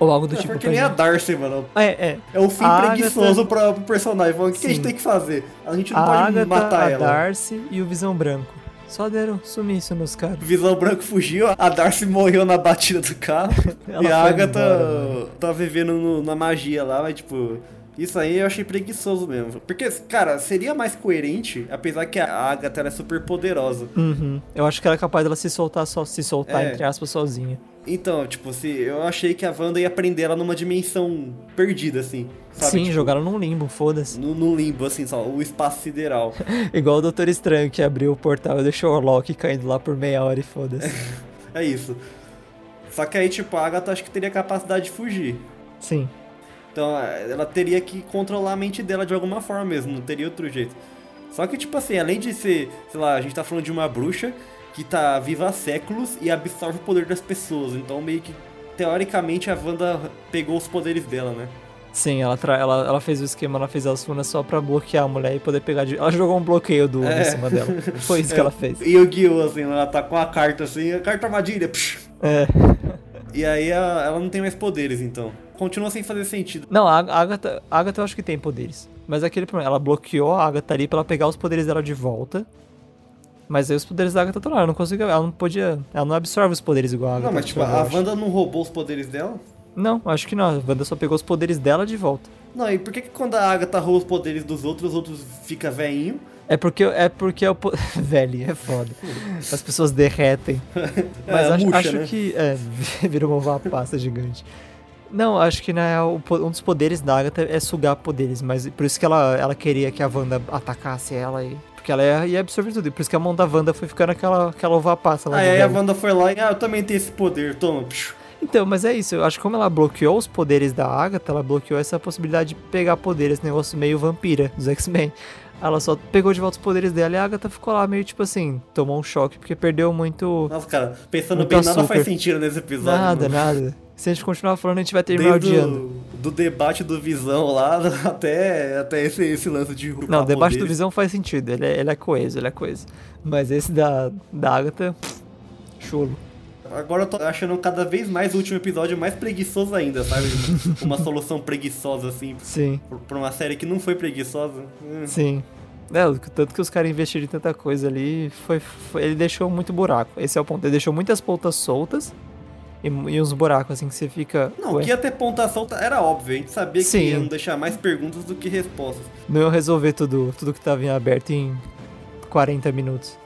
Ou algo do É tipo. porque pra nem a gente- Darcy, mano. É, é. É o fim A preguiçoso Agatha- pra, pro personagem. O que, que a gente tem que fazer? A gente não A pode Agatha, matar a ela. Darcy e o Visão Branco. Só deram sumiço nos caras. Visão Branco fugiu, a Darcy morreu na batida do carro. E a Agatha embora, tá vivendo no- na magia lá, mas tipo. Isso aí eu achei preguiçoso mesmo. Porque, cara, seria mais coerente, apesar que a Agatha é super poderosa. Uhum. Eu acho que ela é capaz dela se soltar só, se soltar, É. entre aspas, sozinha. Então, tipo, se eu achei que a Wanda ia prender ela numa dimensão perdida, assim. Sabe? Sim, tipo, jogar ela num limbo, foda-se. No, no limbo, assim, só, o espaço sideral. Igual o Doutor Estranho que abriu o portal e deixou o Loki caindo lá por meia hora e foda-se. é isso. Só que aí, tipo, a Agatha acho que teria capacidade de fugir. Sim. Então, ela teria que controlar a mente dela de alguma forma mesmo, não teria outro jeito. Só que, tipo assim, além de ser, sei lá, a gente tá falando de uma bruxa que tá viva há séculos e absorve o poder das pessoas. Então, meio que, teoricamente, a Wanda pegou os poderes dela, né? Sim, ela, tra- ela, ela fez o esquema, ela fez as runas só pra bloquear a mulher e poder pegar de... Ela jogou um bloqueio do É. em cima dela. Foi isso que É, ela fez. E o Guiô, assim, ela tá com a carta assim, a carta armadilha. psh. É. E aí a- ela não tem mais poderes, então. Continua sem fazer sentido. Não, a Agatha, a Agatha eu acho que tem poderes. Mas é aquele problema, ela bloqueou a Agatha ali pra ela pegar os poderes dela de volta. Mas aí os poderes da Agatha estão lá, ela não conseguiu, ela não podia, ela não absorve os poderes igual a Agatha. Não, mas tipo, a. Wanda não roubou os poderes dela? Não, acho que não, a Wanda só pegou os poderes dela de volta. Não, e por que, que quando a Agatha rouba os poderes dos outros, os outros fica veinho? É porque é porque é o po... velho, é foda. As pessoas derretem. Mas É, acho, murcha, acho né? que é, virou uma pasta gigante. Não, acho que né, po- um dos poderes da Agatha é sugar poderes, mas por isso que ela, ela queria que a Wanda atacasse ela e porque ela ia, ia absorver tudo. E por isso que a mão da Wanda foi ficando aquela aquela uva passa lá Aí a velho. Wanda foi lá e, ah, eu também tenho esse poder, toma. Então, mas é isso. Eu acho que como ela bloqueou os poderes da Agatha, ela bloqueou essa possibilidade de pegar poderes, esse negócio meio vampira dos X-Men. Ela só pegou de volta os poderes dela e a Agatha ficou lá meio tipo assim, tomou um choque, porque perdeu muito. Nossa, cara, pensando Muito bem, nada açúcar. faz sentido nesse episódio. Nada, mano. nada. Se a gente continuar falando, a gente vai terminar Desde odiando. do, do debate do Visão lá até, até esse, esse lance de Não, o debate do. Visão faz sentido, ele é, ele é coeso, ele é coeso. Mas esse da, da Agatha, chulo. Agora eu tô achando cada vez mais o último episódio mais preguiçoso ainda, sabe? Uma solução preguiçosa, assim, Sim, pra uma série que não foi preguiçosa. Hum. sim. É, o tanto que os caras investiram em tanta coisa ali, foi, foi- ele deixou muito buraco. Esse é o ponto. Ele deixou muitas pontas soltas e, e uns buracos, assim, que você fica. Não, ué, que ia ter ponta solta era óbvio, a gente sabia Sim. que iam deixar mais perguntas do que respostas. não ia resolver tudo, tudo que tava em aberto em 40 minutos.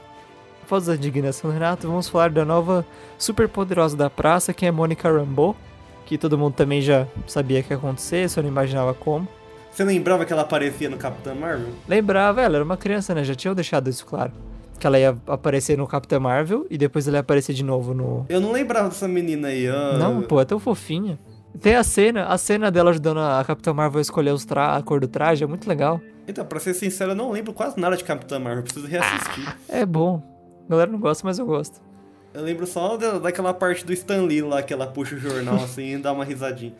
Após a indignação do Renato, vamos falar da nova super poderosa da praça, que é Mônica Rambeau, que todo mundo também já sabia que ia acontecer, só não imaginava como. Você lembrava que ela aparecia no Capitão Marvel? Lembrava, ela era uma criança, né? Já tinham deixado isso claro. Que ela ia aparecer no Capitão Marvel e depois ela ia aparecer de novo no. Eu não lembrava dessa menina aí. ah, Não, pô, é tão fofinha. Tem a cena, a cena dela ajudando a Capitã Marvel a escolher os tra a cor do traje, é muito legal. Então, pra ser sincero, eu não lembro quase nada de Capitão Marvel, eu preciso reassistir. É bom. A galera não gosta, mas eu gosto. Eu lembro só da- daquela parte do Stan Lee lá, que ela puxa o jornal assim e dá uma risadinha.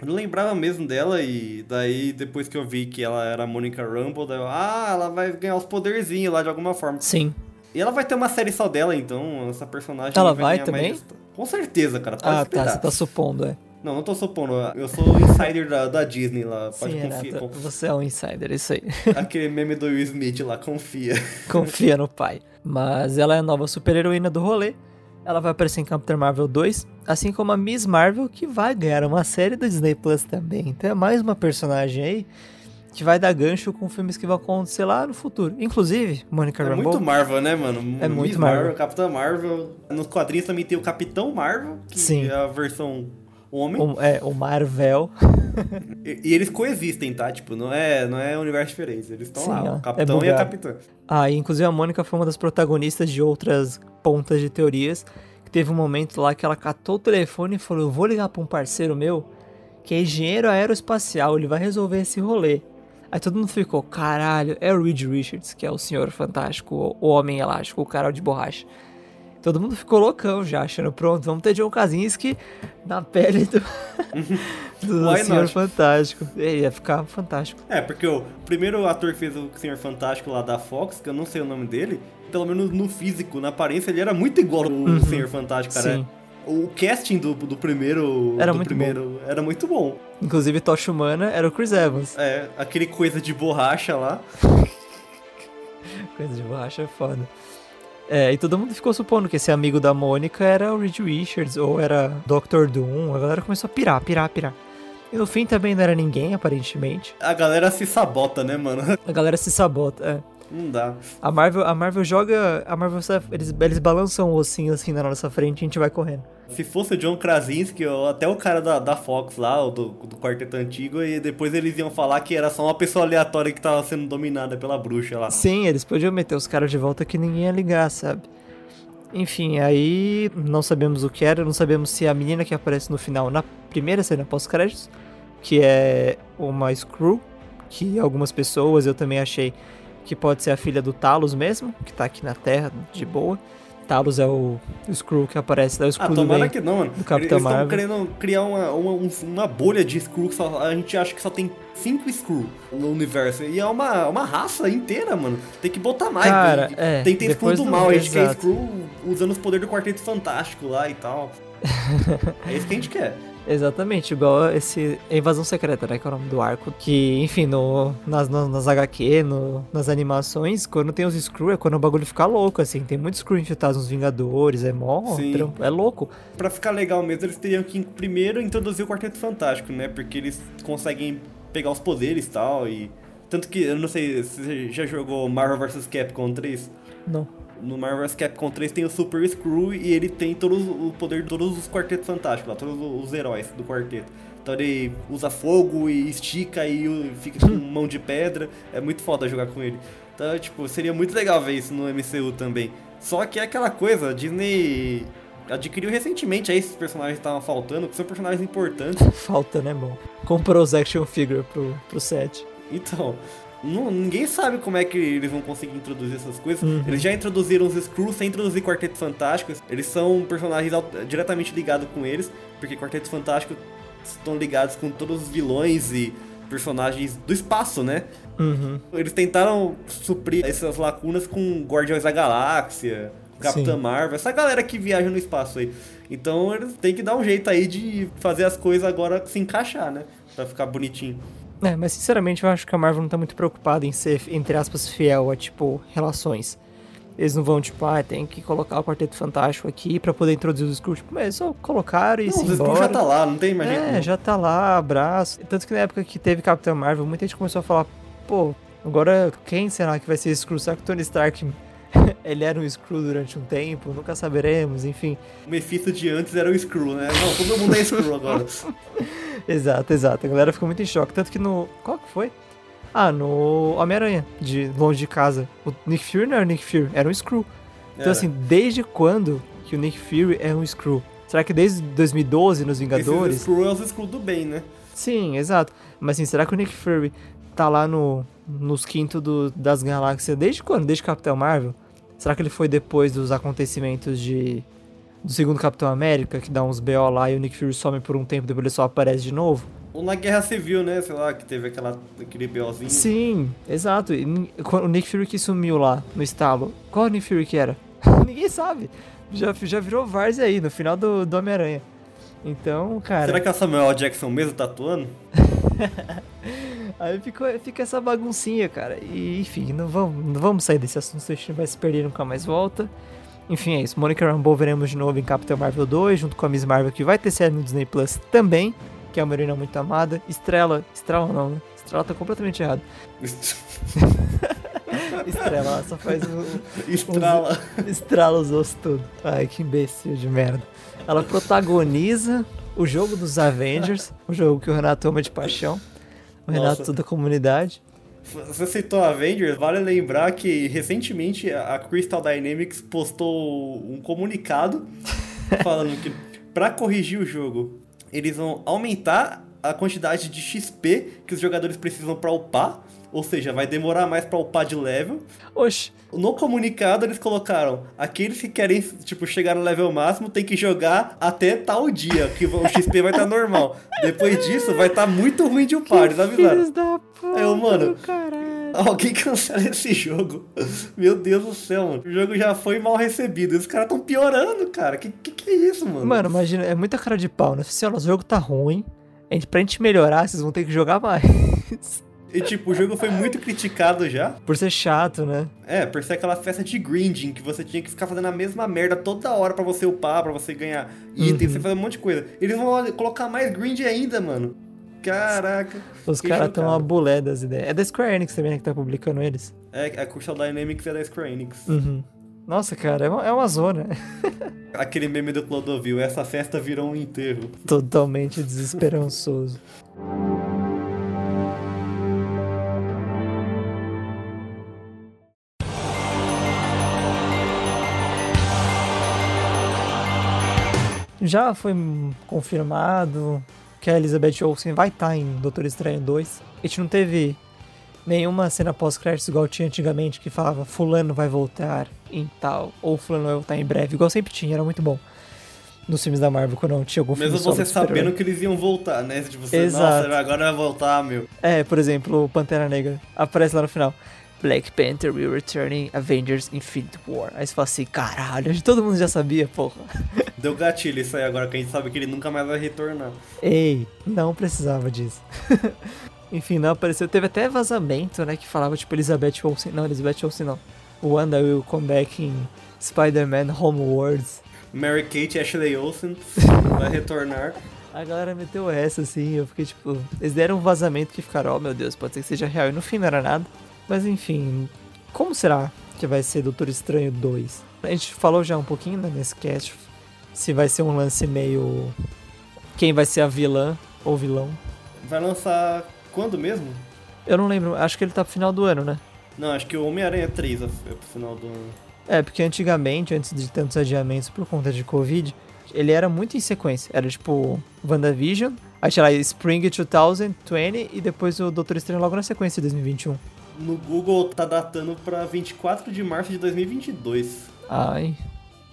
Eu não lembrava mesmo dela e daí depois que eu vi que ela era a Monica Rambeau, daí eu, ah, ela vai ganhar os poderzinhos lá de alguma forma. Sim. E ela vai ter uma série só dela, então essa personagem Ela vai, vai também? mais... Com certeza, cara, pode ah, esperar. tá, você tá supondo, é. Não, não tô supondo, eu sou o insider da, da Disney lá, pode Sim, confiar. Renata, você é um insider, isso aí. Aquele meme do Will Smith lá, confia. Confia no pai. Mas ela é a nova super-heroína do rolê. Ela vai aparecer em Capitã Marvel 2, assim como a Miss Marvel, que vai ganhar uma série do Disney Plus também. Então é mais uma personagem aí que vai dar gancho com filmes que vão acontecer lá no futuro. Inclusive, Monica É Rambeau. muito Marvel, né, mano? É Miss muito Marvel. Capitã Marvel. Nos quadrinhos também tem o Capitão Marvel, que Sim. é a versão homem. o, é, o Marvel. E, e eles coexistem, tá? Tipo, não é, não é universo diferente. Eles estão lá, ó, o Capitão é e a. Capitã. Ah, e inclusive a Mônica foi uma das protagonistas de outras pontas de teorias. Que teve um momento lá que ela catou o telefone e falou: Eu vou ligar pra um parceiro meu que é engenheiro aeroespacial, ele vai resolver esse rolê. Aí todo mundo ficou: Caralho, é o Reed Richards, que é o Senhor Fantástico, o- Homem Elástico, o cara de borracha. Todo mundo ficou loucão já, achando pronto, vamos ter John Krasinski na pele do, do Senhor not? Fantástico. É, ia ficar fantástico. É, porque o primeiro ator que fez o Senhor Fantástico lá da Fox, que eu não sei o nome dele, pelo menos no físico, na aparência, ele era muito igual ao Senhor Fantástico, cara. Sim. O casting do, do primeiro. Era do muito primeiro era muito bom. Inclusive, Tocha Humana era o Chris Evans. É, aquele coisa de borracha lá. Coisa de borracha é foda. É, e todo mundo ficou supondo que esse amigo da Mônica era o Reed Richards ou era Dr. Doom. A galera começou a pirar, pirar, pirar. E no fim também não era ninguém, aparentemente. A galera se sabota, né, mano? A galera se sabota, é. Não dá. A Marvel, a Marvel joga. A Marvel, eles, eles balançam o ossinho assim na nossa frente e a gente vai correndo. Se fosse o John Krasinski, ou até o cara da, da Fox lá, o do, do quarteto antigo, e depois eles iam falar que era só uma pessoa aleatória que tava sendo dominada pela bruxa lá. Sim, eles podiam meter os caras de volta que ninguém ia ligar, sabe? Enfim, aí não sabemos o que era, não sabemos se a menina que aparece no final, na primeira cena pós-créditos, que é uma Screw, que algumas pessoas eu também achei que pode ser a filha do Talos mesmo, que tá aqui na Terra, de boa. Talos é o, o Screw que aparece, daí o Ah, escudo tomara que não, mano. do Capitão Eles estão Marvel. querendo criar uma, uma, um- uma bolha de Skrull que só, a gente acha que só tem cinco Skrull no universo. E é uma, uma raça inteira, mano. Tem que botar mais. Cara, tem, é, tem, tem Skrull depois do do- mal, a gente quer exato. Skrull usando os poderes do Quarteto Fantástico lá e tal. é isso que a gente quer. Exatamente, igual esse Invasão Secreta, né? Que é o nome do arco. Que, enfim, no, nas, nas, nas HQ, no, nas animações, quando tem os Screw, é quando o bagulho fica louco, assim. Tem muitos Screw infiltrados nos Vingadores, é mó trampo, é louco. Pra ficar legal mesmo, eles teriam que primeiro introduzir o Quarteto Fantástico, né? Porque eles conseguem pegar os poderes e tal. E. Tanto que, eu não sei se você já jogou Marvel vs Capcom 3. Não. No Marvel vs Capcom 3 tem o Super Screw e ele tem todos, o poder de todos os quartetos fantásticos, lá, todos os heróis do quarteto. Então ele usa fogo e estica e fica com mão de pedra. É muito foda jogar com ele. Então, tipo, seria muito legal ver isso no MCU também. Só que é aquela coisa, a Disney adquiriu recentemente aí esses personagens que estavam faltando, que são personagens importantes. Falta, né, bom? Comprou os action figure pro, pro set. Então, não- ninguém sabe como é que eles vão conseguir introduzir essas coisas. Uhum. Eles já introduziram os Skrulls sem introduzir Quarteto Fantástico. Eles são personagens diretamente ligados com eles, porque Quarteto Fantástico estão ligados com todos os vilões e personagens do espaço, né? Uhum. Eles tentaram suprir essas lacunas com Guardiões da Galáxia, Capitã Sim. Marvel, essa galera que viaja no espaço aí. Então eles têm que dar um jeito aí de fazer as coisas agora se encaixar, né? Pra ficar bonitinho. É, mas sinceramente eu acho que a Marvel não tá muito preocupada em ser, entre aspas, fiel a, tipo, relações. Eles não vão, tipo, ah, tem que colocar o Quarteto Fantástico aqui pra poder introduzir os Skrulls. Tipo, mas só colocaram e Não, se o Skrull embora. já tá lá, não tem mais É, já tá lá, abraço. Tanto que na época que teve Capitão Marvel, muita gente começou a falar, pô, agora quem será que vai ser Skrull? Será que o Tony Stark, ele era um Skrull durante um tempo? Nunca saberemos, enfim. O Mephisto de antes era o Skrull, né? Não, todo mundo é Skrull agora. Exato, exato. A galera ficou muito em choque. Tanto que no... Qual que foi? Ah, no Homem-Aranha, de longe de casa. O Nick Fury não era o Nick Fury, era um Skrull. Então Era. assim, desde quando que o Nick Fury é um Skrull? Será que desde 2012, nos Vingadores? Esses Skrull é os Skrull do bem, né? Sim, exato. Mas assim, será que o Nick Fury tá lá no, nos quintos do- das galáxias desde quando? Desde Capitão Marvel? Será que ele foi depois dos acontecimentos de do segundo Capitão América, que dá uns BO lá e o Nick Fury some por um tempo, depois ele só aparece de novo? Ou na Guerra Civil, né? Sei lá, que teve aquela, aquele BOzinho. Sim, exato. E o Nick Fury que sumiu lá no estalo, qual o Nick Fury que era? Ninguém sabe. Já, já virou Várzea aí, no final do, do Homem-Aranha. Então, cara. Será que é o Samuel Jackson mesmo tatuando? Aí ficou, fica essa baguncinha, cara. E, enfim, não vamos, não vamos sair desse assunto, senão a gente vai se perder nunca mais volta. Enfim, é isso. Monica Rambeau veremos de novo em Capitão Marvel 2, junto com a Miss Marvel, que vai ter série no Disney Plus também, que é uma heroína muito amada. Estrela, Estrela não, né? Estrela tá completamente errado. Estrela, ela só faz o, Estrala. estrala os ossos tudo. Ai, que imbecil de merda. Ela protagoniza o jogo dos Avengers, o jogo que o Renato ama de paixão. O Renato Nossa. da comunidade. Você citou Avengers, vale lembrar que recentemente a Crystal Dynamics postou um comunicado falando que para corrigir o jogo, eles vão aumentar a quantidade de XP que os jogadores precisam para upar, ou seja, vai demorar mais para upar de level. Oxe, No comunicado eles colocaram, aqueles que querem, tipo, chegar no level máximo tem que jogar até tal dia, que o XP vai estar normal. Depois disso vai estar muito ruim de upar, eles avisaram. da puta, Eu, mano. Alguém cancela esse jogo. Meu Deus do céu, mano. O jogo já foi mal recebido. Os caras tão piorando, cara. Que, que que é isso, mano? Mano, imagina, é muita cara de pau, né? Ó, o jogo tá ruim. A gente, pra gente melhorar, vocês vão ter que jogar mais. E tipo, o jogo foi muito criticado já. Por ser chato, né? É, por ser aquela festa de grinding, que você tinha que ficar fazendo a mesma merda toda hora pra você upar, pra você ganhar item, você fazer um monte de coisa. Eles vão colocar mais grind ainda, mano. Caraca. Os caras tão uma bulé das ideias. É da Square Enix também, né, que tá publicando eles. É, a Crystal Dynamics é da Square Enix. Uhum. Nossa, cara, é uma, é uma zona. Aquele meme do Clodovil, essa festa virou um enterro. Totalmente desesperançoso. Já foi confirmado que a Elizabeth Olsen vai estar em Doutor Estranho 2. A gente não teve nenhuma cena pós-créditos igual tinha antigamente que falava fulano vai voltar em tal, ou fulano vai voltar em breve, igual sempre tinha, era muito bom. Nos filmes da Marvel, quando não tinha algum filme Mesmo solo você sabendo que eles iam voltar, né? Tipo, você, Exato. nossa, agora vai voltar, meu. É, por exemplo, o Pantera Negra aparece lá no final. Black Panther will return in Avengers Infinite War. Aí você fala assim, caralho, todo mundo já sabia, porra. Deu gatilho isso aí agora, que a gente sabe que ele nunca mais vai retornar. Ei, não precisava disso. Enfim, não apareceu. Teve até vazamento, né, que falava, tipo, Elizabeth Olsen. Não, Elizabeth Olsen não. Wanda will come back in Spider-Man Homewards. Mary Kate Ashley Olsen vai retornar. A galera meteu essa, assim, eu fiquei tipo. Eles deram um vazamento que ficaram, oh meu Deus, pode ser que seja real. E no fim não era nada. Mas enfim, como será que vai ser Doutor Estranho 2? A gente falou já um pouquinho né, nesse cast se vai ser um lance meio. Quem vai ser a vilã ou vilão. Vai lançar quando mesmo? Eu não lembro, acho que ele tá pro final do ano, né? Não, acho que o Homem-Aranha 3 é pro final do ano. É, porque antigamente, antes de tantos adiamentos por conta de Covid, ele era muito em sequência. Era tipo WandaVision, aí tinha lá Spring 2020 e depois o Doutor Estranho logo na sequência, 2021. No Google tá datando pra 24 de março de 2022. Ai.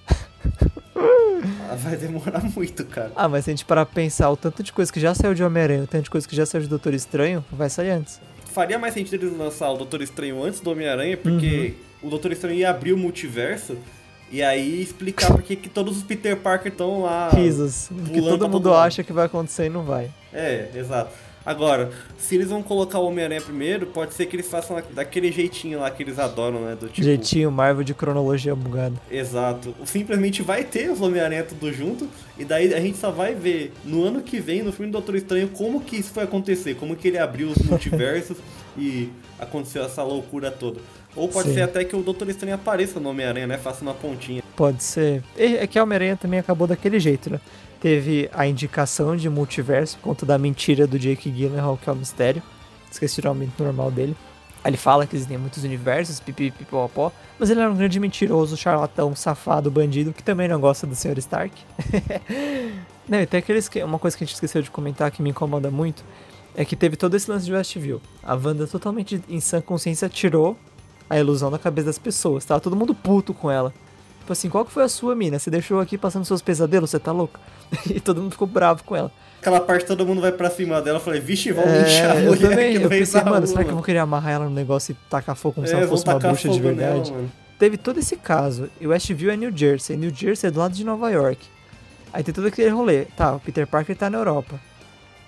Ah, vai demorar muito, cara. Ah, mas se a gente parar pra pensar, o tanto de coisa que já saiu de Homem-Aranha, o tanto de coisa que já saiu de Doutor Estranho, vai sair antes. Faria mais sentido eles lançar o Doutor Estranho antes do Homem-Aranha, porque o Doutor Estranho ia abrir o multiverso e aí explicar porque que todos os Peter Parker estão lá. Risos. Que todo mundo acha que vai acontecer e não vai. É, exato. Agora, se eles vão colocar o Homem-Aranha primeiro, pode ser que eles façam daquele jeitinho lá que eles adoram, né? Do tipo. Jeitinho Marvel de cronologia bugada. Exato. Simplesmente vai ter os Homem-Aranha tudo junto, e daí a gente só vai ver no ano que vem, no filme do Doutor Estranho, como que isso foi acontecer, como que ele abriu os multiversos e aconteceu essa loucura toda. Ou pode Sim. ser até que o Doutor Estranho apareça no Homem-Aranha, né? Faça uma pontinha. Pode ser. É que a Homem-Aranha também acabou daquele jeito, né? Teve a indicação de multiverso por conta da mentira do Jake Gyllenhaal, que é o mistério. Esqueci o nome normal dele. Aí ele fala que existem muitos universos, pipipipopó, mas ele era um grande mentiroso, charlatão, safado, bandido, que também não gosta do Sr. Stark. não, e tem aqueles que, uma coisa que a gente esqueceu de comentar que me incomoda muito, é que teve todo esse lance de Westview. A Wanda totalmente em sã consciência tirou a ilusão da cabeça das pessoas, tava todo mundo puto com ela. Tipo assim, qual que foi a sua mina? Você deixou aqui passando seus pesadelos, você tá louca? e todo mundo ficou bravo com ela. Aquela parte todo mundo vai pra cima dela, eu falei, vixe, vão linchar a É, eu mulher também, que eu pensei, mano, rua, será que eu vou querer amarrar ela no negócio e tacar fogo como se É, ela vão fosse uma bruxa de nela, verdade? mano. Teve todo esse caso, e Westview é New Jersey, New Jersey é do lado de Nova York. Aí tem todo aquele rolê, tá, o Peter Parker tá na Europa.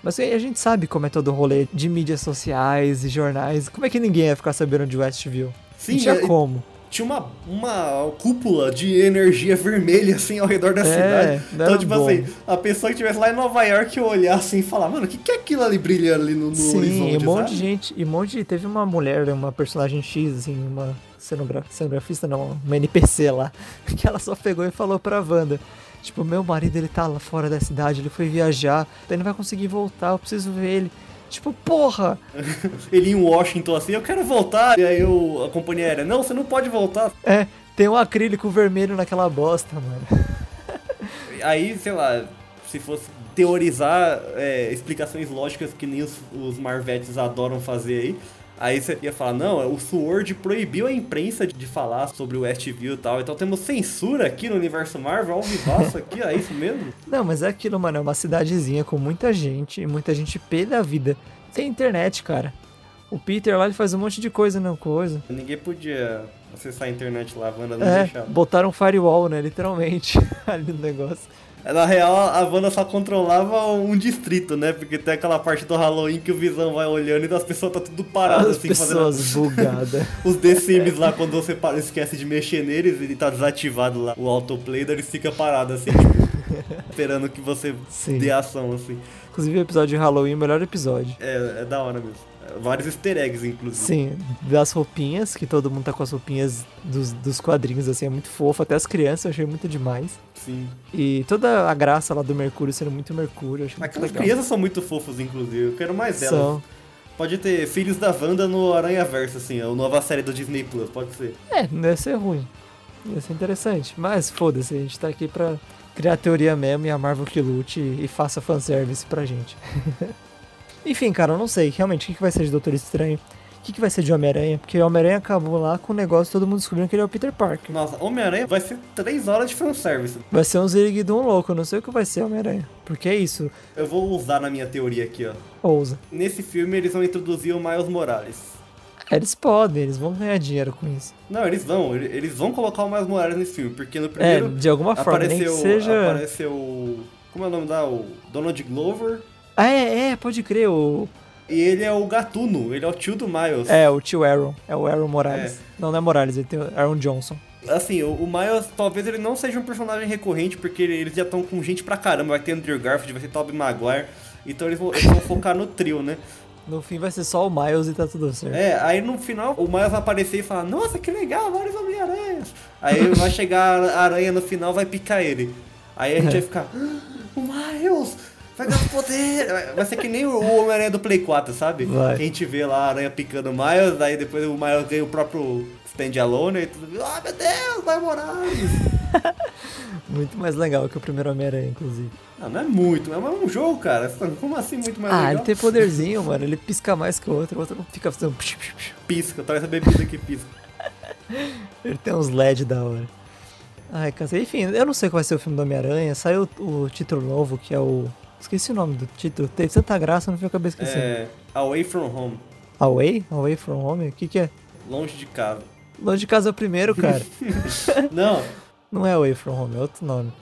Mas a gente sabe como é todo o rolê de mídias sociais e jornais, como é que ninguém ia ficar sabendo de Westview? Sim, Não tinha é- como. Tinha uma, uma cúpula de energia vermelha assim ao redor da É, cidade. não Então, tipo bom. assim, a pessoa que estivesse lá em Nova York ia olhar assim e falar, mano, o que, que é aquilo ali brilhando ali no, no Sim, horizonte? e um monte sabe? de gente, e um monte de, teve uma mulher, uma personagem X, assim, uma cenogra, cenografista não, uma NPC lá, que ela só pegou e falou pra Wanda, tipo, meu marido ele tá lá fora da cidade, ele foi viajar, daí não vai conseguir voltar, eu preciso ver ele. Tipo, porra! Ele em Washington assim, eu quero voltar. E aí o, a companhia aérea, não, você não pode voltar. É, tem um acrílico vermelho naquela bosta, mano. Aí, sei lá, se fosse teorizar é, explicações lógicas que nem os, os Marvetes adoram fazer aí. Aí você ia falar, não, o Sword proibiu a imprensa de falar sobre o Westview e tal. Então temos censura aqui no universo Marvel, ao vivaço aqui, é isso mesmo? Não, mas é aquilo, mano, é uma cidadezinha com muita gente, e muita gente pé da vida. Tem internet, cara. O Peter lá, ele faz um monte de coisa, não coisa. Ninguém podia acessar a internet lá, a Wanda não É, deixava. botaram um firewall, né? Literalmente, ali no negócio. Na real, a Wanda só controlava um distrito, né? Porque tem aquela parte do Halloween que o Visão vai olhando e as pessoas tá tudo parado, As assim, pessoas bugadas. fazendo os The Sims lá, quando você para- esquece de mexer neles, ele tá desativado lá, o autoplay, daí ele fica parado, assim, tipo, esperando que você Sim. dê ação, assim. Inclusive, o episódio de Halloween, o melhor episódio. É, é da hora mesmo. Vários easter eggs, inclusive. Sim, das roupinhas, que todo mundo tá com as roupinhas dos, dos quadrinhos, assim, é muito fofo. Até as crianças eu achei muito demais. Sim. E toda a graça lá do Mercúrio sendo muito Mercúrio, eu achei muito Aquelas legal. crianças são muito fofas, inclusive. Eu quero mais delas. São. Pode ter Filhos da Wanda no Aranha Verso, assim, a nova série do Disney Plus, pode ser. É, não ia ser ruim. Ia ser interessante. Mas foda-se, a gente tá aqui pra criar teoria mesmo e a Marvel que lute e faça fanservice pra gente. Enfim, cara, eu não sei realmente o que, que vai ser de Doutor Estranho. O que, que vai ser de Homem-Aranha? Porque Homem-Aranha acabou lá com o negócio todo mundo descobrindo que ele é o Peter Parker. Nossa, Homem-Aranha vai ser 3 horas de fanservice. Vai ser um Ziriguidum louco, eu não sei o que vai ser Homem-Aranha. Porque é isso, Eu vou usar na minha teoria aqui, ó. ousa. Nesse filme eles vão introduzir o Miles Morales. É, Eles podem, eles vão ganhar dinheiro com isso. Não, eles vão, ele- eles vão colocar o Miles Morales nesse filme, porque no É, primeiro de alguma forma, nem apareceu, seja... apareceu como é o nome da o Donald Glover Ah, é, é, pode crer, o... e ele é o Gatuno, ele é o tio do Miles. É, o tio Aaron, é o Aaron Morales. É. Não, não é Morales, ele tem o Aaron Johnson. Assim, o, o Miles talvez ele não seja um personagem recorrente, porque ele- eles já estão com gente pra caramba, vai ter Andrew Garfield, vai ter Tobey Maguire, então eles vão, eles vão focar no trio, né? No fim vai ser só o Miles e tá tudo certo. É, aí no final o Miles vai aparecer e falar, nossa, que legal, vários Homem-Aranhas. Aí vai chegar a aranha no final, vai picar ele. Aí a gente vai ficar, "Ah, o Miles, vai ganhar poder. Vai- ser que nem o Homem-Aranha do Play 4, sabe? Vai. Que a gente vê lá a aranha picando o Miles, aí depois o Miles ganha o próprio stand-alone e tudo. Ah, meu Deus, vai Morales. Muito mais legal que o primeiro Homem-Aranha, inclusive. Não, não é muito, é um jogo, cara. Como assim muito mais ah, legal? ele tem poderzinho, mano. Ele pisca mais que o outro, o outro fica fazendo. Pisca, traz a bebida que pisca. Ele tem uns LED da hora. Ai, cara, enfim, eu não sei qual vai ser o filme do Homem-Aranha. Saiu o título novo, que é o. Esqueci o nome do título. Teve tanta graça, não fui acabei esquecendo. É, Away from Home, Away? Away from Home? O que, que é? longe de casa. Longe de casa é o primeiro, cara. Não, não é Away from Home, é outro nome.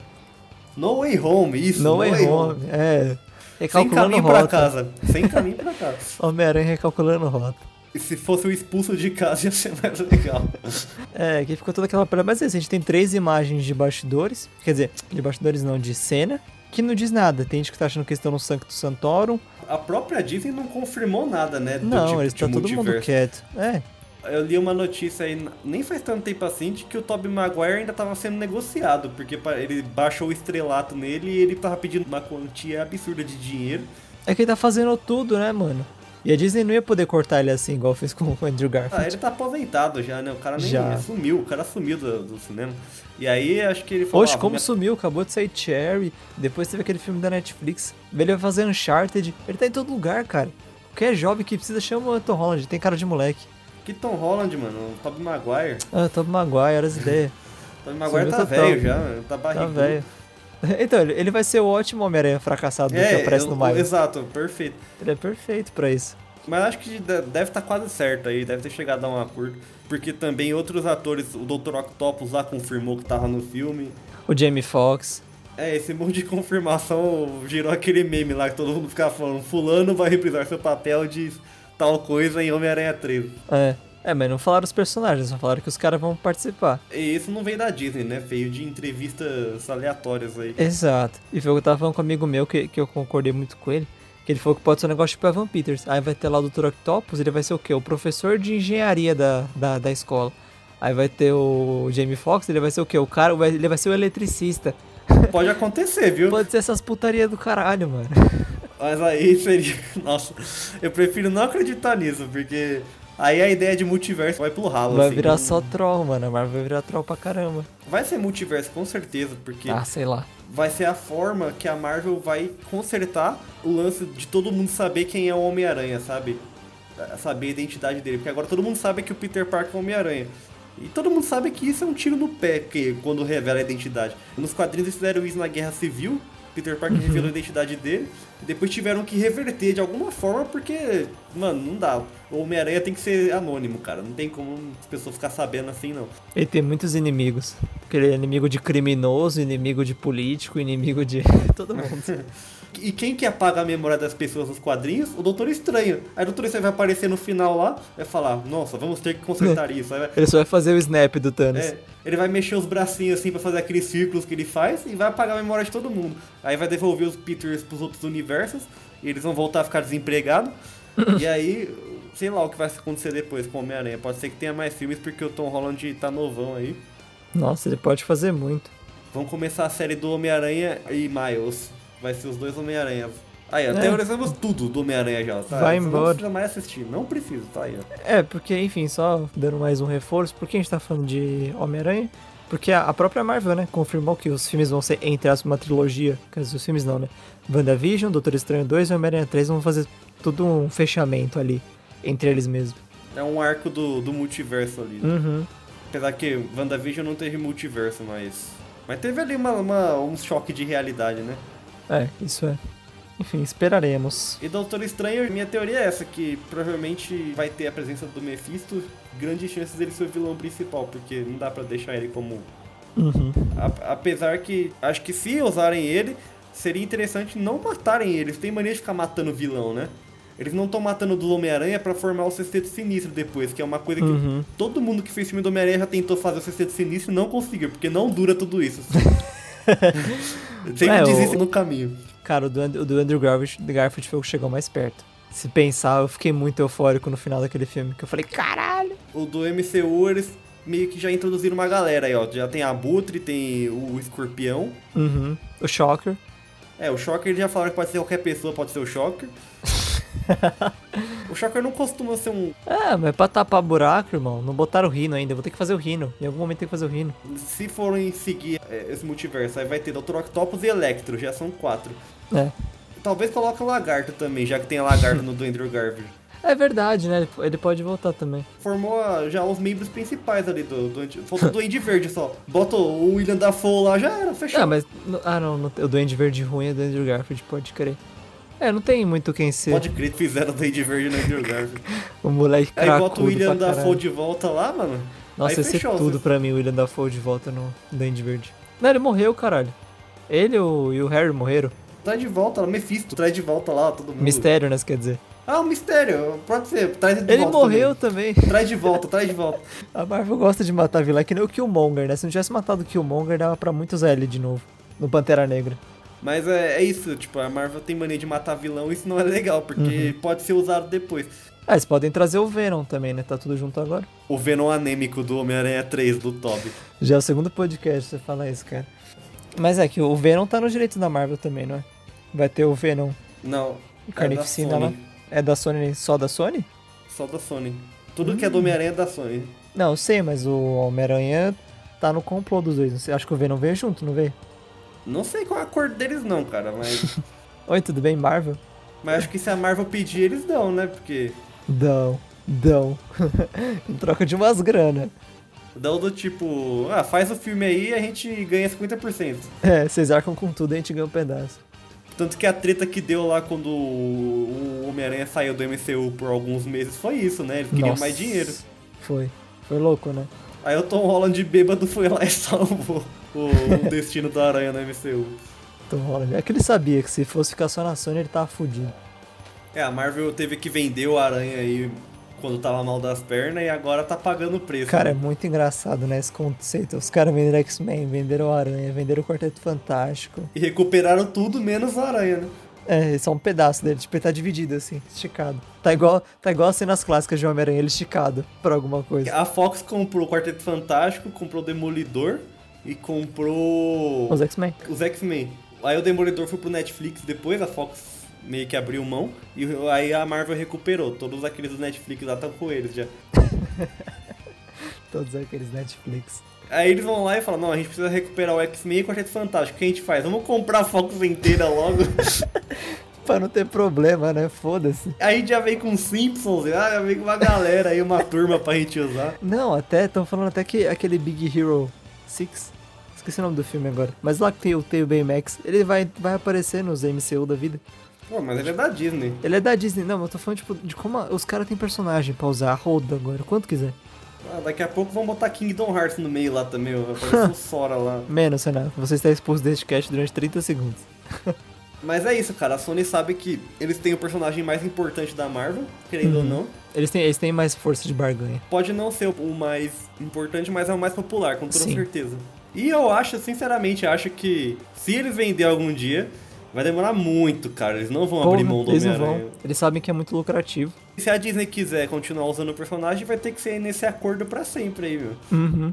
No Way Home, isso. No Way Home. É. Sem Recalculando caminho pra rota. casa. Sem caminho pra casa. Homem-Aranha recalculando rota. E se fosse o expulso de casa ia ser mais legal. É, que ficou toda aquela parada. Mas é isso, a gente tem três imagens de bastidores. Quer dizer, de bastidores não, de cena. Que não diz nada. Tem gente que tá achando que estão no Sancto Santorum. A própria Disney não confirmou nada, né? Do Não, tipo eles tá todo mundo quieto. É, Eu li uma notícia aí, nem faz tanto tempo assim, de que o Tobey Maguire ainda tava sendo negociado, porque ele baixou o estrelato nele e ele tava pedindo uma quantia absurda de dinheiro. é que ele tá fazendo tudo, né, mano? E a Disney não ia poder cortar ele assim, igual fez com o Andrew Ah, Garfield. ele tá aposentado já, né? O cara nem Já. sumiu, o cara sumiu do, do cinema. E aí acho que ele falou. Oxe, ah, como sumiu? Acabou de sair Cherry. Depois teve aquele filme da Netflix. Ele vai fazer Uncharted. Ele tá em todo lugar, cara. Qualquer jovem que precisa chama o Tom Holland. Tem cara de moleque. Que Tom Holland, mano, o Tobey Maguire. Ah, Tom Maguire, as ideias. Tobey Maguire Sumiu tá velho já, tá Tá barrigudo. velho. Então, ele vai ser o ótimo Homem-Aranha fracassado que É, aparece eu- no Maio. exato, perfeito. Ele é perfeito pra isso. Mas acho que de- deve estar quase certo aí, deve ter chegado a um acordo. Porque também outros atores, o Dr. Octopus lá confirmou que tava no filme. O Jamie Foxx. É, esse monte de confirmação gerou aquele meme lá que todo mundo ficava falando: Fulano vai reprisar seu papel de tal coisa em Homem-Aranha 3. É. É, mas não falaram os personagens, só falaram que os caras vão participar. E isso não veio da Disney, né? Veio de entrevistas aleatórias aí. Exato. E foi o que eu tava falando com um amigo meu, que, que eu concordei muito com ele. Que ele falou que pode ser um negócio tipo Evan Peters. Aí vai ter lá o Dr. Octopus, ele vai ser o quê? O professor de engenharia da, da, da escola. Aí vai ter o Jamie Foxx, ele vai ser o quê? O cara, ele vai ser o eletricista. Pode acontecer, viu? Pode ser essas putaria do caralho, mano. Mas aí seria. Nossa, eu prefiro não acreditar nisso, porque aí a ideia de multiverso vai pro ralo. Vai assim, virar só troll, mano. A Marvel vai virar troll pra caramba. Vai ser multiverso, com certeza, porque Ah, sei lá. vai ser a forma que a Marvel vai consertar o lance de todo mundo saber quem é o Homem-Aranha, sabe? Saber a identidade dele. Porque agora todo mundo sabe que o Peter Parker é o Homem-Aranha. E todo mundo sabe que isso é um tiro no pé que, quando revela a identidade. Nos quadrinhos eles fizeram isso na Guerra Civil. Peter Parker revelou a identidade dele. E depois tiveram que reverter de alguma forma, porque, mano, não dá. O Homem-Aranha tem que ser anônimo, cara. Não tem como as pessoas ficar sabendo assim, não. Ele tem muitos inimigos. Porque ele é inimigo de criminoso, inimigo de político, inimigo de todo mundo. E quem que apaga a memória das pessoas nos quadrinhos? O Doutor Estranho. Aí o Doutor Estranho vai aparecer no final lá, vai falar, nossa, vamos ter que consertar isso. Vai- Ele só vai fazer o snap do Thanos. é, ele vai mexer os bracinhos assim pra fazer aqueles círculos que ele faz e vai apagar a memória de todo mundo. Aí vai devolver os Peters pros outros universos e eles vão voltar a ficar desempregados. e aí, sei lá o que vai acontecer depois com o Homem-Aranha. Pode ser que tenha mais filmes porque o Tom Holland tá novão aí. Nossa, ele pode fazer muito. Vamos começar a série do Homem-Aranha e Miles. Vai ser os dois Homem-Aranha. Aí, ó, É. teorizamos tudo do Homem-Aranha já, tá? Vai embora. Não precisa mais assistir, não precisa, tá aí, ó. É, porque, enfim, só dando mais um reforço, por que a gente tá falando de Homem-Aranha? Porque a, a própria Marvel, né, confirmou que os filmes vão ser, entre aspas, uma trilogia. Quer dizer, os filmes não, né? WandaVision, Doutor Estranho 2 e Homem-Aranha 3 vão fazer tudo um fechamento ali, entre eles mesmos. É um arco do, do multiverso ali. né? Uhum. Apesar que WandaVision não teve multiverso, mas. Mas teve ali uma, uma- um choque de realidade, né? É, isso é. Enfim, esperaremos. E Doutor Estranho, minha teoria é essa, que provavelmente vai ter a presença do Mephisto, grandes chances dele ser o vilão principal, porque não dá pra deixar ele como Uhum. A- apesar que acho que se usarem ele, seria interessante não matarem ele. Eles têm mania de ficar matando vilão, né? Eles não estão matando do Homem-Aranha pra formar o Sexteto Sinistro depois, que é uma coisa que Uhum. todo mundo que fez filme do Homem-Aranha já tentou fazer o Sexteto Sinistro e não conseguiu, porque não dura tudo isso. Sempre É, no caminho. Cara, o do, o do Andrew Garfield, Garfield foi o que chegou mais perto. Se pensar, eu fiquei muito eufórico no final daquele filme, que eu falei, caralho! O do MCU, eles meio que já introduziram uma galera aí, ó. Já tem a Abutre, tem o Escorpião. Uhum. O Shocker. É, o Shocker eles já falaram que pode ser qualquer pessoa, pode ser o Shocker. o Shocker não costuma ser um. Ah, mas pra tapar buraco, irmão, não botaram o Rino ainda. Eu vou ter que fazer o Rino. Em algum momento tem que fazer o Rino. Se forem seguir é, esse multiverso, aí vai ter Dr. Octopus e Electro, já são quatro. É. Talvez coloque o Lagarto também, já que tem a Lagarto no do Andrew Garfield. É verdade, né? Ele- pode voltar também. Formou ah, já os membros principais ali do. do Falta o Duende Verde só. Bota o William Dafoe lá, já era, fechou. Ah, mas. Ah, não. O Duende Verde ruim é do Andrew Garfield, pode crer. É, não tem muito quem ser. Pode crer que fizeram o Duende Verde no Andrew Garfield. O moleque Aí cracudo bota o William Dafoe de volta lá, mano. Nossa, aí ia ser fechou, tudo pra mim, o William Dafoe de volta no Duende Verde. Não, ele morreu, caralho. Ele o- e o Harry morreram. traz de volta lá, Mephisto, traz de volta lá todo mundo. Mistério, né? Você quer dizer? Ah, o mistério, pode ser, traz de Ele volta. morreu também. também. Traz de volta, traz de volta. A Marvel gosta de matar vilão, é que nem o Killmonger, né? Se não tivesse matado o Killmonger, dava pra muito usar ele de novo. No Pantera Negra. Mas é, é isso, tipo, a Marvel tem mania de matar vilão, isso não é legal, porque pode ser usado depois. Ah, eles podem trazer o Venom também, né? Tá tudo junto agora. O Venom anêmico do Homem-Aranha 3, do Toby. Já é o segundo podcast você fala isso, cara. Mas é que o Venom tá no direito da Marvel também, não é? Vai ter o Venom Não, Carnificina é lá. É da Sony, só da Sony? Só da Sony. Tudo que é do Homem-Aranha é da Sony. Não, eu sei, mas o Homem-Aranha tá no complô dos dois. Acho que o Venom veio junto, não veio? Não sei qual é a cor deles não, cara, mas... Oi, tudo bem, Marvel? mas acho que se a Marvel pedir, eles dão, né? Porque Dão, dão. em troca de umas grana. dão do tipo... Ah, faz o filme aí e a gente ganha 50%. É, vocês arcam com tudo e a gente ganha um pedaço. Tanto que a treta que deu lá quando o Homem-Aranha saiu do MCU por alguns meses foi isso, né? Eles queriam Nossa. mais dinheiro. Foi. Foi louco, né? Aí o Tom Holland de bêbado foi lá e salvou o, o destino do Aranha no MCU. Holland. É que ele sabia que se fosse ficar só na Sony, ele tava fudido. É, a Marvel teve que vender o Aranha aí quando tava mal das pernas e agora tá pagando o preço. Cara, é né? muito engraçado, né, esse conceito. Os caras venderam X-Men, venderam o Aranha, venderam o Quarteto Fantástico. E recuperaram tudo menos o Aranha, né? É, é um pedaço dele, tipo, ele tá dividido assim, esticado. Tá igual, tá igual as cenas clássicas de Homem-Aranha, ele esticado pra alguma coisa. A Fox comprou o Quarteto Fantástico, comprou o Demolidor e comprou Os X-Men. os X-Men. Aí o Demolidor foi pro Netflix depois, a Fox meio que abriu mão, e aí a Marvel recuperou. Todos aqueles do Netflix lá estão com eles já. Todos aqueles Netflix. Aí eles vão lá e falam, não, a gente precisa recuperar o X-Men e o Quarteto Fantástico. O que a gente faz? Vamos comprar a Fox inteira logo. Pra não ter problema, né? Foda-se. aí já vem com Simpsons, ah, já vem com uma galera aí, uma turma pra gente usar. Não, até, estão falando até que aquele Big Hero 6, esqueci o nome do filme agora, mas lá que tem o Tail Baymax, ele vai, vai aparecer nos MCU da vida. Pô, mas ele é da Disney. Ele é da Disney, não, mas eu tô falando tipo, de como os caras têm personagem pra usar, roda agora, quanto quiser. Ah, daqui a pouco vão botar Kingdom Hearts no meio lá também, ó. Aparece o Sora lá. Menos, Renato, você está exposto deste cast durante 30 segundos. Mas é isso, cara. A Sony sabe que eles têm o personagem mais importante da Marvel, querendo ou Uhum. não. Eles têm, eles têm mais força de barganha. Pode não ser o mais importante, mas é o mais popular, com toda Sim. certeza. E eu acho, sinceramente, acho que se eles vender algum dia, vai demorar muito, cara. Eles não vão abrir mão do eles não Homem-Aranha. vão. Eles sabem que é muito lucrativo. E Se a Disney quiser continuar usando o personagem, vai ter que ser nesse acordo pra sempre aí, meu. Uhum.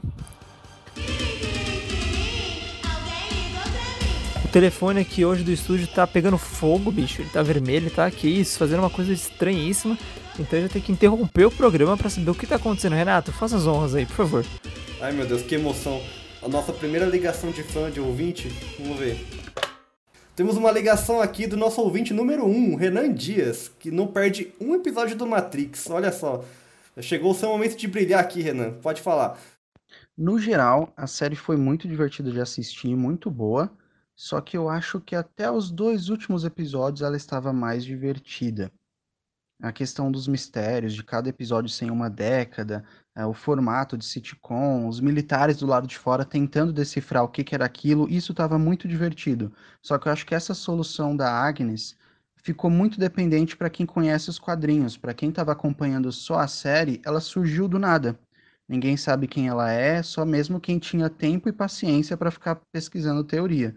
O telefone aqui hoje do estúdio tá pegando fogo, bicho. Ele tá vermelho, tá aqui, isso, fazendo uma coisa estranhíssima. Então eu já tenho que interromper o programa pra saber o que tá acontecendo. Renato, faça as honras aí, por favor. Ai meu Deus, que emoção. A nossa primeira ligação de fã, de ouvinte. Vamos ver. Temos uma ligação aqui do nosso ouvinte número 1, Renan Dias, que não perde um episódio do Matrix. Olha só. Chegou o seu momento de brilhar aqui, Renan. Pode falar. No geral, a série foi muito divertida de assistir, muito boa. Só que eu acho que até os dois últimos episódios ela estava mais divertida. A questão dos mistérios, de cada episódio sem uma década, eh, o formato de sitcom, os militares do lado de fora tentando decifrar o que que era aquilo, isso estava muito divertido. Só que eu acho que essa solução da Agnes ficou muito dependente para quem conhece os quadrinhos. Para quem estava acompanhando só a série, ela surgiu do nada. Ninguém sabe quem ela é, só mesmo quem tinha tempo e paciência para ficar pesquisando teoria.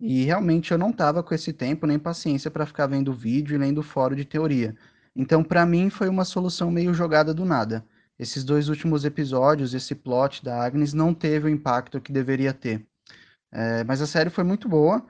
E realmente eu não estava com esse tempo nem paciência para ficar vendo vídeo e lendo fórum de teoria. Então, para mim, foi uma solução meio jogada do nada. Esses dois últimos episódios, esse plot da Agnes não teve o impacto que deveria ter. É, mas a série foi muito boa.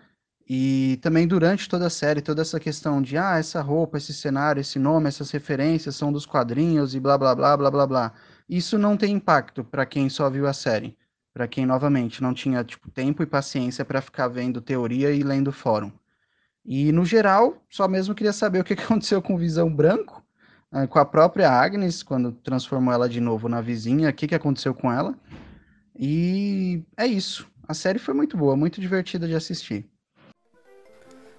E também durante toda a série, toda essa questão de ah, essa roupa, esse cenário, esse nome, essas referências são dos quadrinhos e blá blá blá blá blá blá. Isso não tem impacto para quem só viu a série. Para quem novamente não tinha tipo tempo e paciência para ficar vendo teoria e lendo fórum. E no geral, só mesmo queria saber o que aconteceu com Visão Branco, com a própria Agnes, quando transformou ela de novo na vizinha, o que que aconteceu com ela. E é isso. A série foi muito boa, muito divertida de assistir.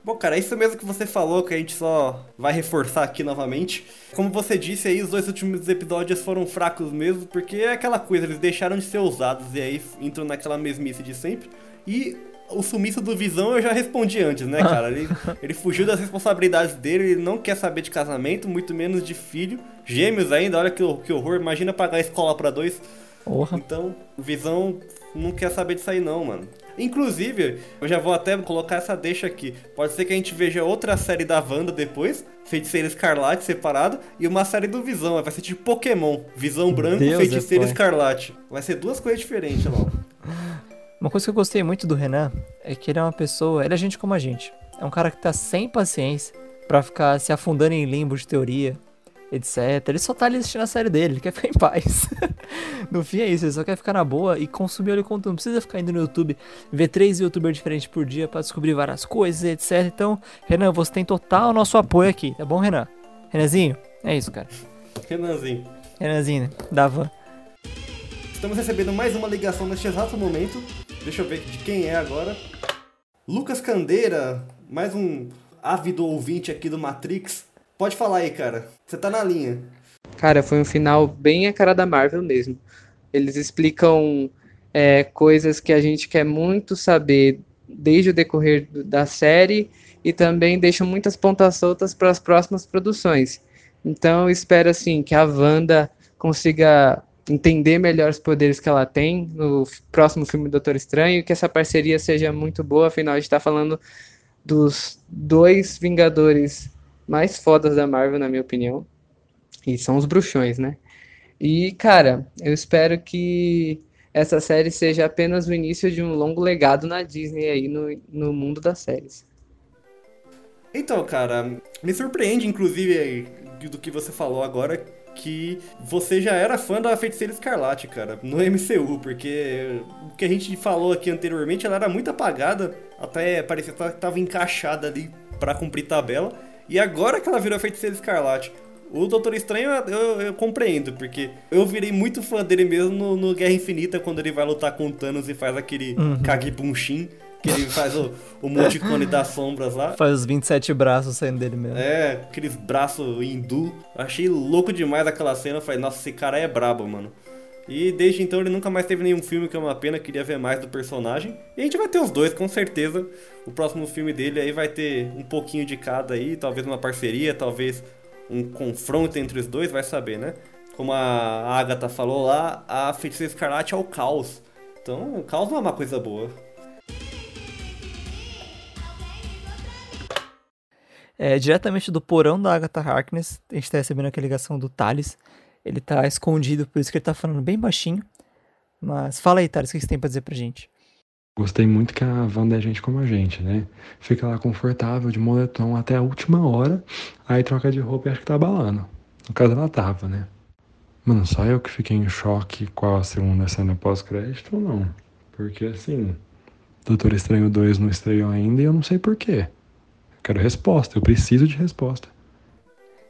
Bom, cara, é isso mesmo que você falou, que a gente só vai reforçar aqui novamente. Como você disse aí, os dois últimos episódios foram fracos mesmo, porque é aquela coisa, eles deixaram de ser ousados e aí entram naquela mesmice de sempre. E o sumiço do Visão eu já respondi antes, né, cara? Ele, ele fugiu das responsabilidades dele, ele não quer saber de casamento, muito menos de filho. Gêmeos ainda, olha que, que horror, imagina pagar a escola para dois. Então, o Visão não quer saber disso aí não, mano. Inclusive, eu já vou até colocar essa deixa aqui. Pode ser que a gente veja outra série da Wanda depois, Feiticeira Escarlate separado, e uma série do Visão. Vai ser tipo Pokémon. Visão branco, Deus Feiticeira é. Escarlate. Vai ser duas coisas diferentes, lá. Uma coisa que eu gostei muito do Renan é que ele é uma pessoa, ele é gente como a gente. É um cara que tá sem paciência pra ficar se afundando em limbo de teoria, etc. Ele só tá ali assistindo a série dele, ele quer ficar em paz. no fim é isso, ele só quer ficar na boa e consumir o conteúdo. Não precisa ficar indo no YouTube, ver três youtubers diferentes por dia pra descobrir várias coisas, etc. Então, Renan, você tem total nosso apoio aqui, tá bom, Renan? Renanzinho, é isso, cara. Renanzinho. Renanzinho, da van. Estamos recebendo mais uma ligação neste exato momento. Deixa eu ver de quem é agora. Lucas Candeira, mais um ávido ouvinte aqui do Matrix. Pode falar aí, cara. Você tá na linha. Cara, foi um final bem a cara da Marvel mesmo. Eles explicam é, coisas que a gente quer muito saber desde o decorrer da série e também deixam muitas pontas soltas para as próximas produções. Então, eu espero assim que a Wanda consiga entender melhor os poderes que ela tem no próximo filme do Doutor Estranho que essa parceria seja muito boa, afinal a gente está falando dos dois Vingadores mais fodas da Marvel, na minha opinião. E são os bruxões, né? E, cara, eu espero que essa série seja apenas o início de um longo legado na Disney aí no, no mundo das séries. Então, cara, me surpreende, inclusive, do que você falou agora, que você já era fã da Feiticeira Escarlate, cara, no MCU, porque o que a gente falou aqui anteriormente, ela era muito apagada, até parecia que tava encaixada ali pra cumprir tabela, e agora que ela virou a Feiticeira Escarlate. O Doutor Estranho eu, eu- compreendo, porque eu virei muito fã dele mesmo no, no Guerra Infinita, quando ele vai lutar com o Thanos e faz aquele Uhum. Kage-Bunshin, que ele faz o, o multicone das sombras lá. Faz os 27 braços saindo dele mesmo. É, aqueles braços hindu. Achei louco demais aquela cena. Falei, nossa, esse cara é brabo, mano. E desde então ele nunca mais teve nenhum filme, que é uma pena, queria ver mais do personagem. E a gente vai ter os dois, com certeza. O próximo filme dele aí vai ter um pouquinho de cada aí, talvez uma parceria, talvez um confronto entre os dois, vai saber, né? Como a Agatha falou lá, a Feiticeira Escarlate é o caos. Então, o caos não é uma coisa boa. É, diretamente do porão da Agatha Harkness, a gente tá recebendo aqui a ligação do Thales. Ele tá escondido, por isso que ele tá falando bem baixinho. Mas fala aí, Thales, o que você tem pra dizer pra gente? Gostei muito que a Wanda é gente como a gente, né? Fica lá confortável de moletom até a última hora, aí troca de roupa e acha que tá balando. No caso ela tava, né? Mano, só eu que fiquei em choque com a segunda cena pós-crédito ou não? Porque assim, Doutor Estranho 2 não estreou ainda e eu não sei porquê. Quero resposta, eu preciso de resposta.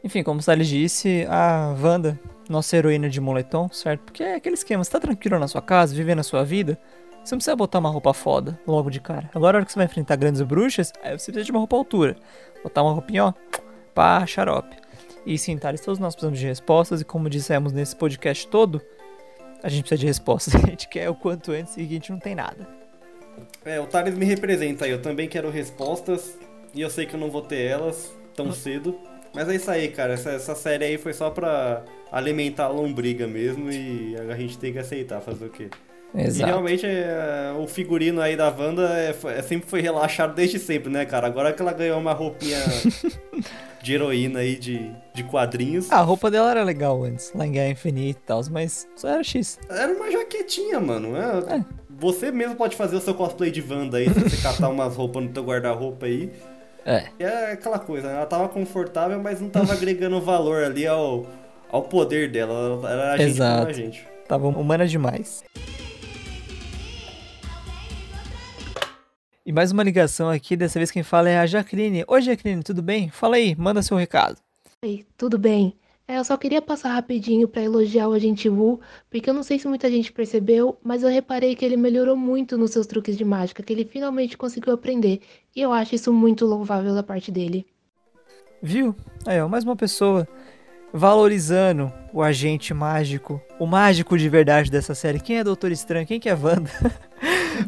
Enfim, como o Thales disse, a Wanda, nossa heroína de moletom, certo? Porque é aquele esquema, você tá tranquilo na sua casa, vivendo a sua vida, você não precisa botar uma roupa foda logo de cara. Agora, na hora que você vai enfrentar grandes bruxas, aí você precisa de uma roupa altura. Botar uma roupinha, ó, pá, xarope. E sim, Thales, todos nós precisamos de respostas, e como dissemos nesse podcast todo, a gente precisa de respostas. A gente quer o quanto antes e a gente não tem nada. É, o Thales me representa aí. Eu também quero respostas. E eu sei que eu não vou ter elas tão cedo. Mas é isso aí, cara. Essa, essa série aí foi só pra alimentar a lombriga mesmo. E a gente tem que aceitar fazer o quê? E Exato. realmente é, o figurino aí da Wanda é, é sempre foi relaxado desde sempre, né, cara? Agora que ela ganhou uma roupinha de heroína aí de, de quadrinhos. Ah, a roupa dela era legal antes, lá em Guerra Infinita e tal, mas só era X. Era uma jaquetinha, mano. É, É. Você mesmo pode fazer o seu cosplay de Wanda aí, se você catar umas roupas no teu guarda-roupa aí. É. E é aquela coisa, né? Ela tava confortável, mas não tava agregando valor ali ao, ao poder dela. Ela era a gente como Exato. a gente. Tava humana demais. E mais uma ligação aqui, dessa vez quem fala é a Jaqueline. Oi, Jaqueline, tudo bem? Fala aí, manda seu recado. Oi, tudo bem? É, eu só queria passar rapidinho para elogiar o agente Wu, porque eu não sei se muita gente percebeu, mas eu reparei que ele melhorou muito nos seus truques de mágica, que ele finalmente conseguiu aprender, e eu acho isso muito louvável da parte dele. Viu? Aí, ó, mais uma pessoa valorizando o agente mágico, o mágico de verdade dessa série. Quem é Doutor Estranho? Quem que é Wanda?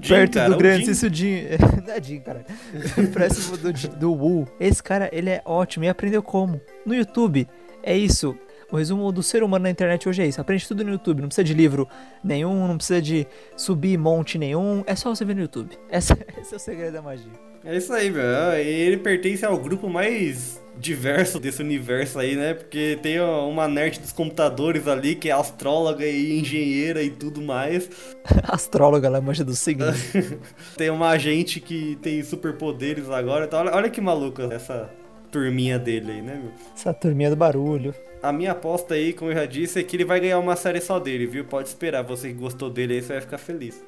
Perto cara, do grande Jim. Cissudinho. Não é Jim, cara. Próximo do, do Wu. Esse cara, ele é ótimo. E aprendeu como? No YouTube. É isso. O resumo do ser humano na internet hoje é isso. Aprende tudo no YouTube. Não precisa de livro nenhum, não precisa de subir monte nenhum. É só você ver no YouTube. Essa- esse é o segredo da magia. É isso aí, meu. Ele pertence ao grupo mais diverso desse universo aí, né? Porque tem uma nerd dos computadores ali que é astróloga e engenheira e tudo mais. Astróloga, ela manja do signo. Tem uma agente que tem superpoderes agora. Então, olha, olha que maluca essa turminha dele aí, né, meu? Essa turminha do barulho. A minha aposta aí, como eu já disse, é que ele vai ganhar uma série só dele, viu? Pode esperar. Você que gostou dele aí, você vai ficar feliz.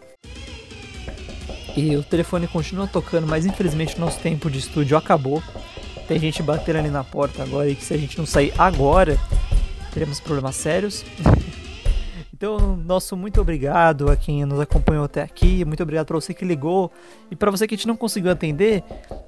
E o telefone continua tocando, mas infelizmente nosso tempo de estúdio acabou. Tem gente batendo ali na porta agora e que se a gente não sair agora, teremos problemas sérios. então, nosso muito obrigado a quem nos acompanhou até aqui. Muito obrigado para você que ligou. E para você que a gente não conseguiu atender,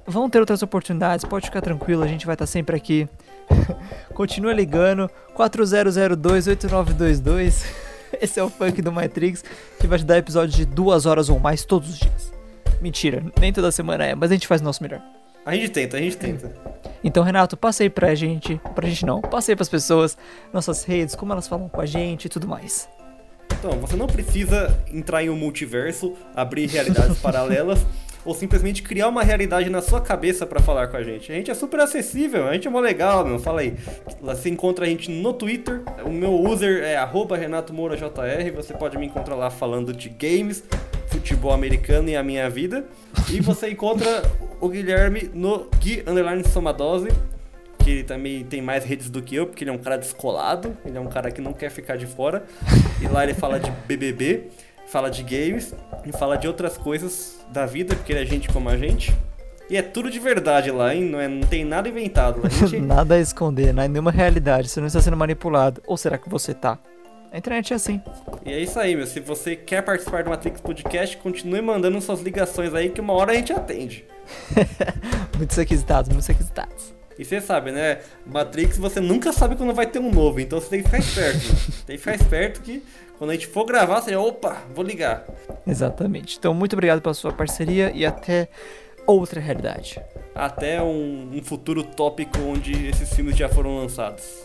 vão ter outras oportunidades. Pode ficar tranquilo, a gente vai estar sempre aqui. Continua ligando. 40028922. Esse é o funk do Matrix que vai te dar episódios de duas horas ou mais todos os dias. Mentira, nem toda semana é, mas a gente faz o nosso melhor. A gente tenta, a gente tenta. Então, Renato, passei pra gente, pra gente não, passei pras pessoas, nossas redes, como elas falam com a gente e tudo mais. Então, você não precisa entrar em um multiverso, abrir realidades paralelas ou simplesmente criar uma realidade na sua cabeça pra falar com a gente. A gente é super acessível, a gente é mó legal, meu. Fala aí. Você encontra a gente no Twitter. O meu user é arroba Renato Moura JR. Você pode me encontrar lá falando de games, futebol americano e a minha vida. E você encontra o Guilherme no Gui Underline Somadose. Que ele também tem mais redes do que eu, porque ele é um cara descolado, ele é um cara que não quer ficar de fora. E lá ele fala de BBB, fala de games e fala de outras coisas da vida, porque ele é gente como a gente. E é tudo de verdade lá, hein? Não, é, não tem nada inventado. A gente, Nada a esconder, não é nenhuma realidade, você não está sendo manipulado. Ou será que você tá? A internet é assim. e é isso aí, meu. Se você quer participar do Matrix Podcast, continue mandando suas ligações aí, que uma hora a gente atende. Muitos requisitados, muitos requisitados. E você sabe, né? Matrix você nunca sabe quando vai ter um novo, então você tem que ficar esperto. né? tem que ficar esperto que quando a gente for gravar, você já, opa, vou ligar. Exatamente. Então, muito obrigado pela sua parceria e até outra realidade. Até um, um futuro tópico onde esses filmes já foram lançados.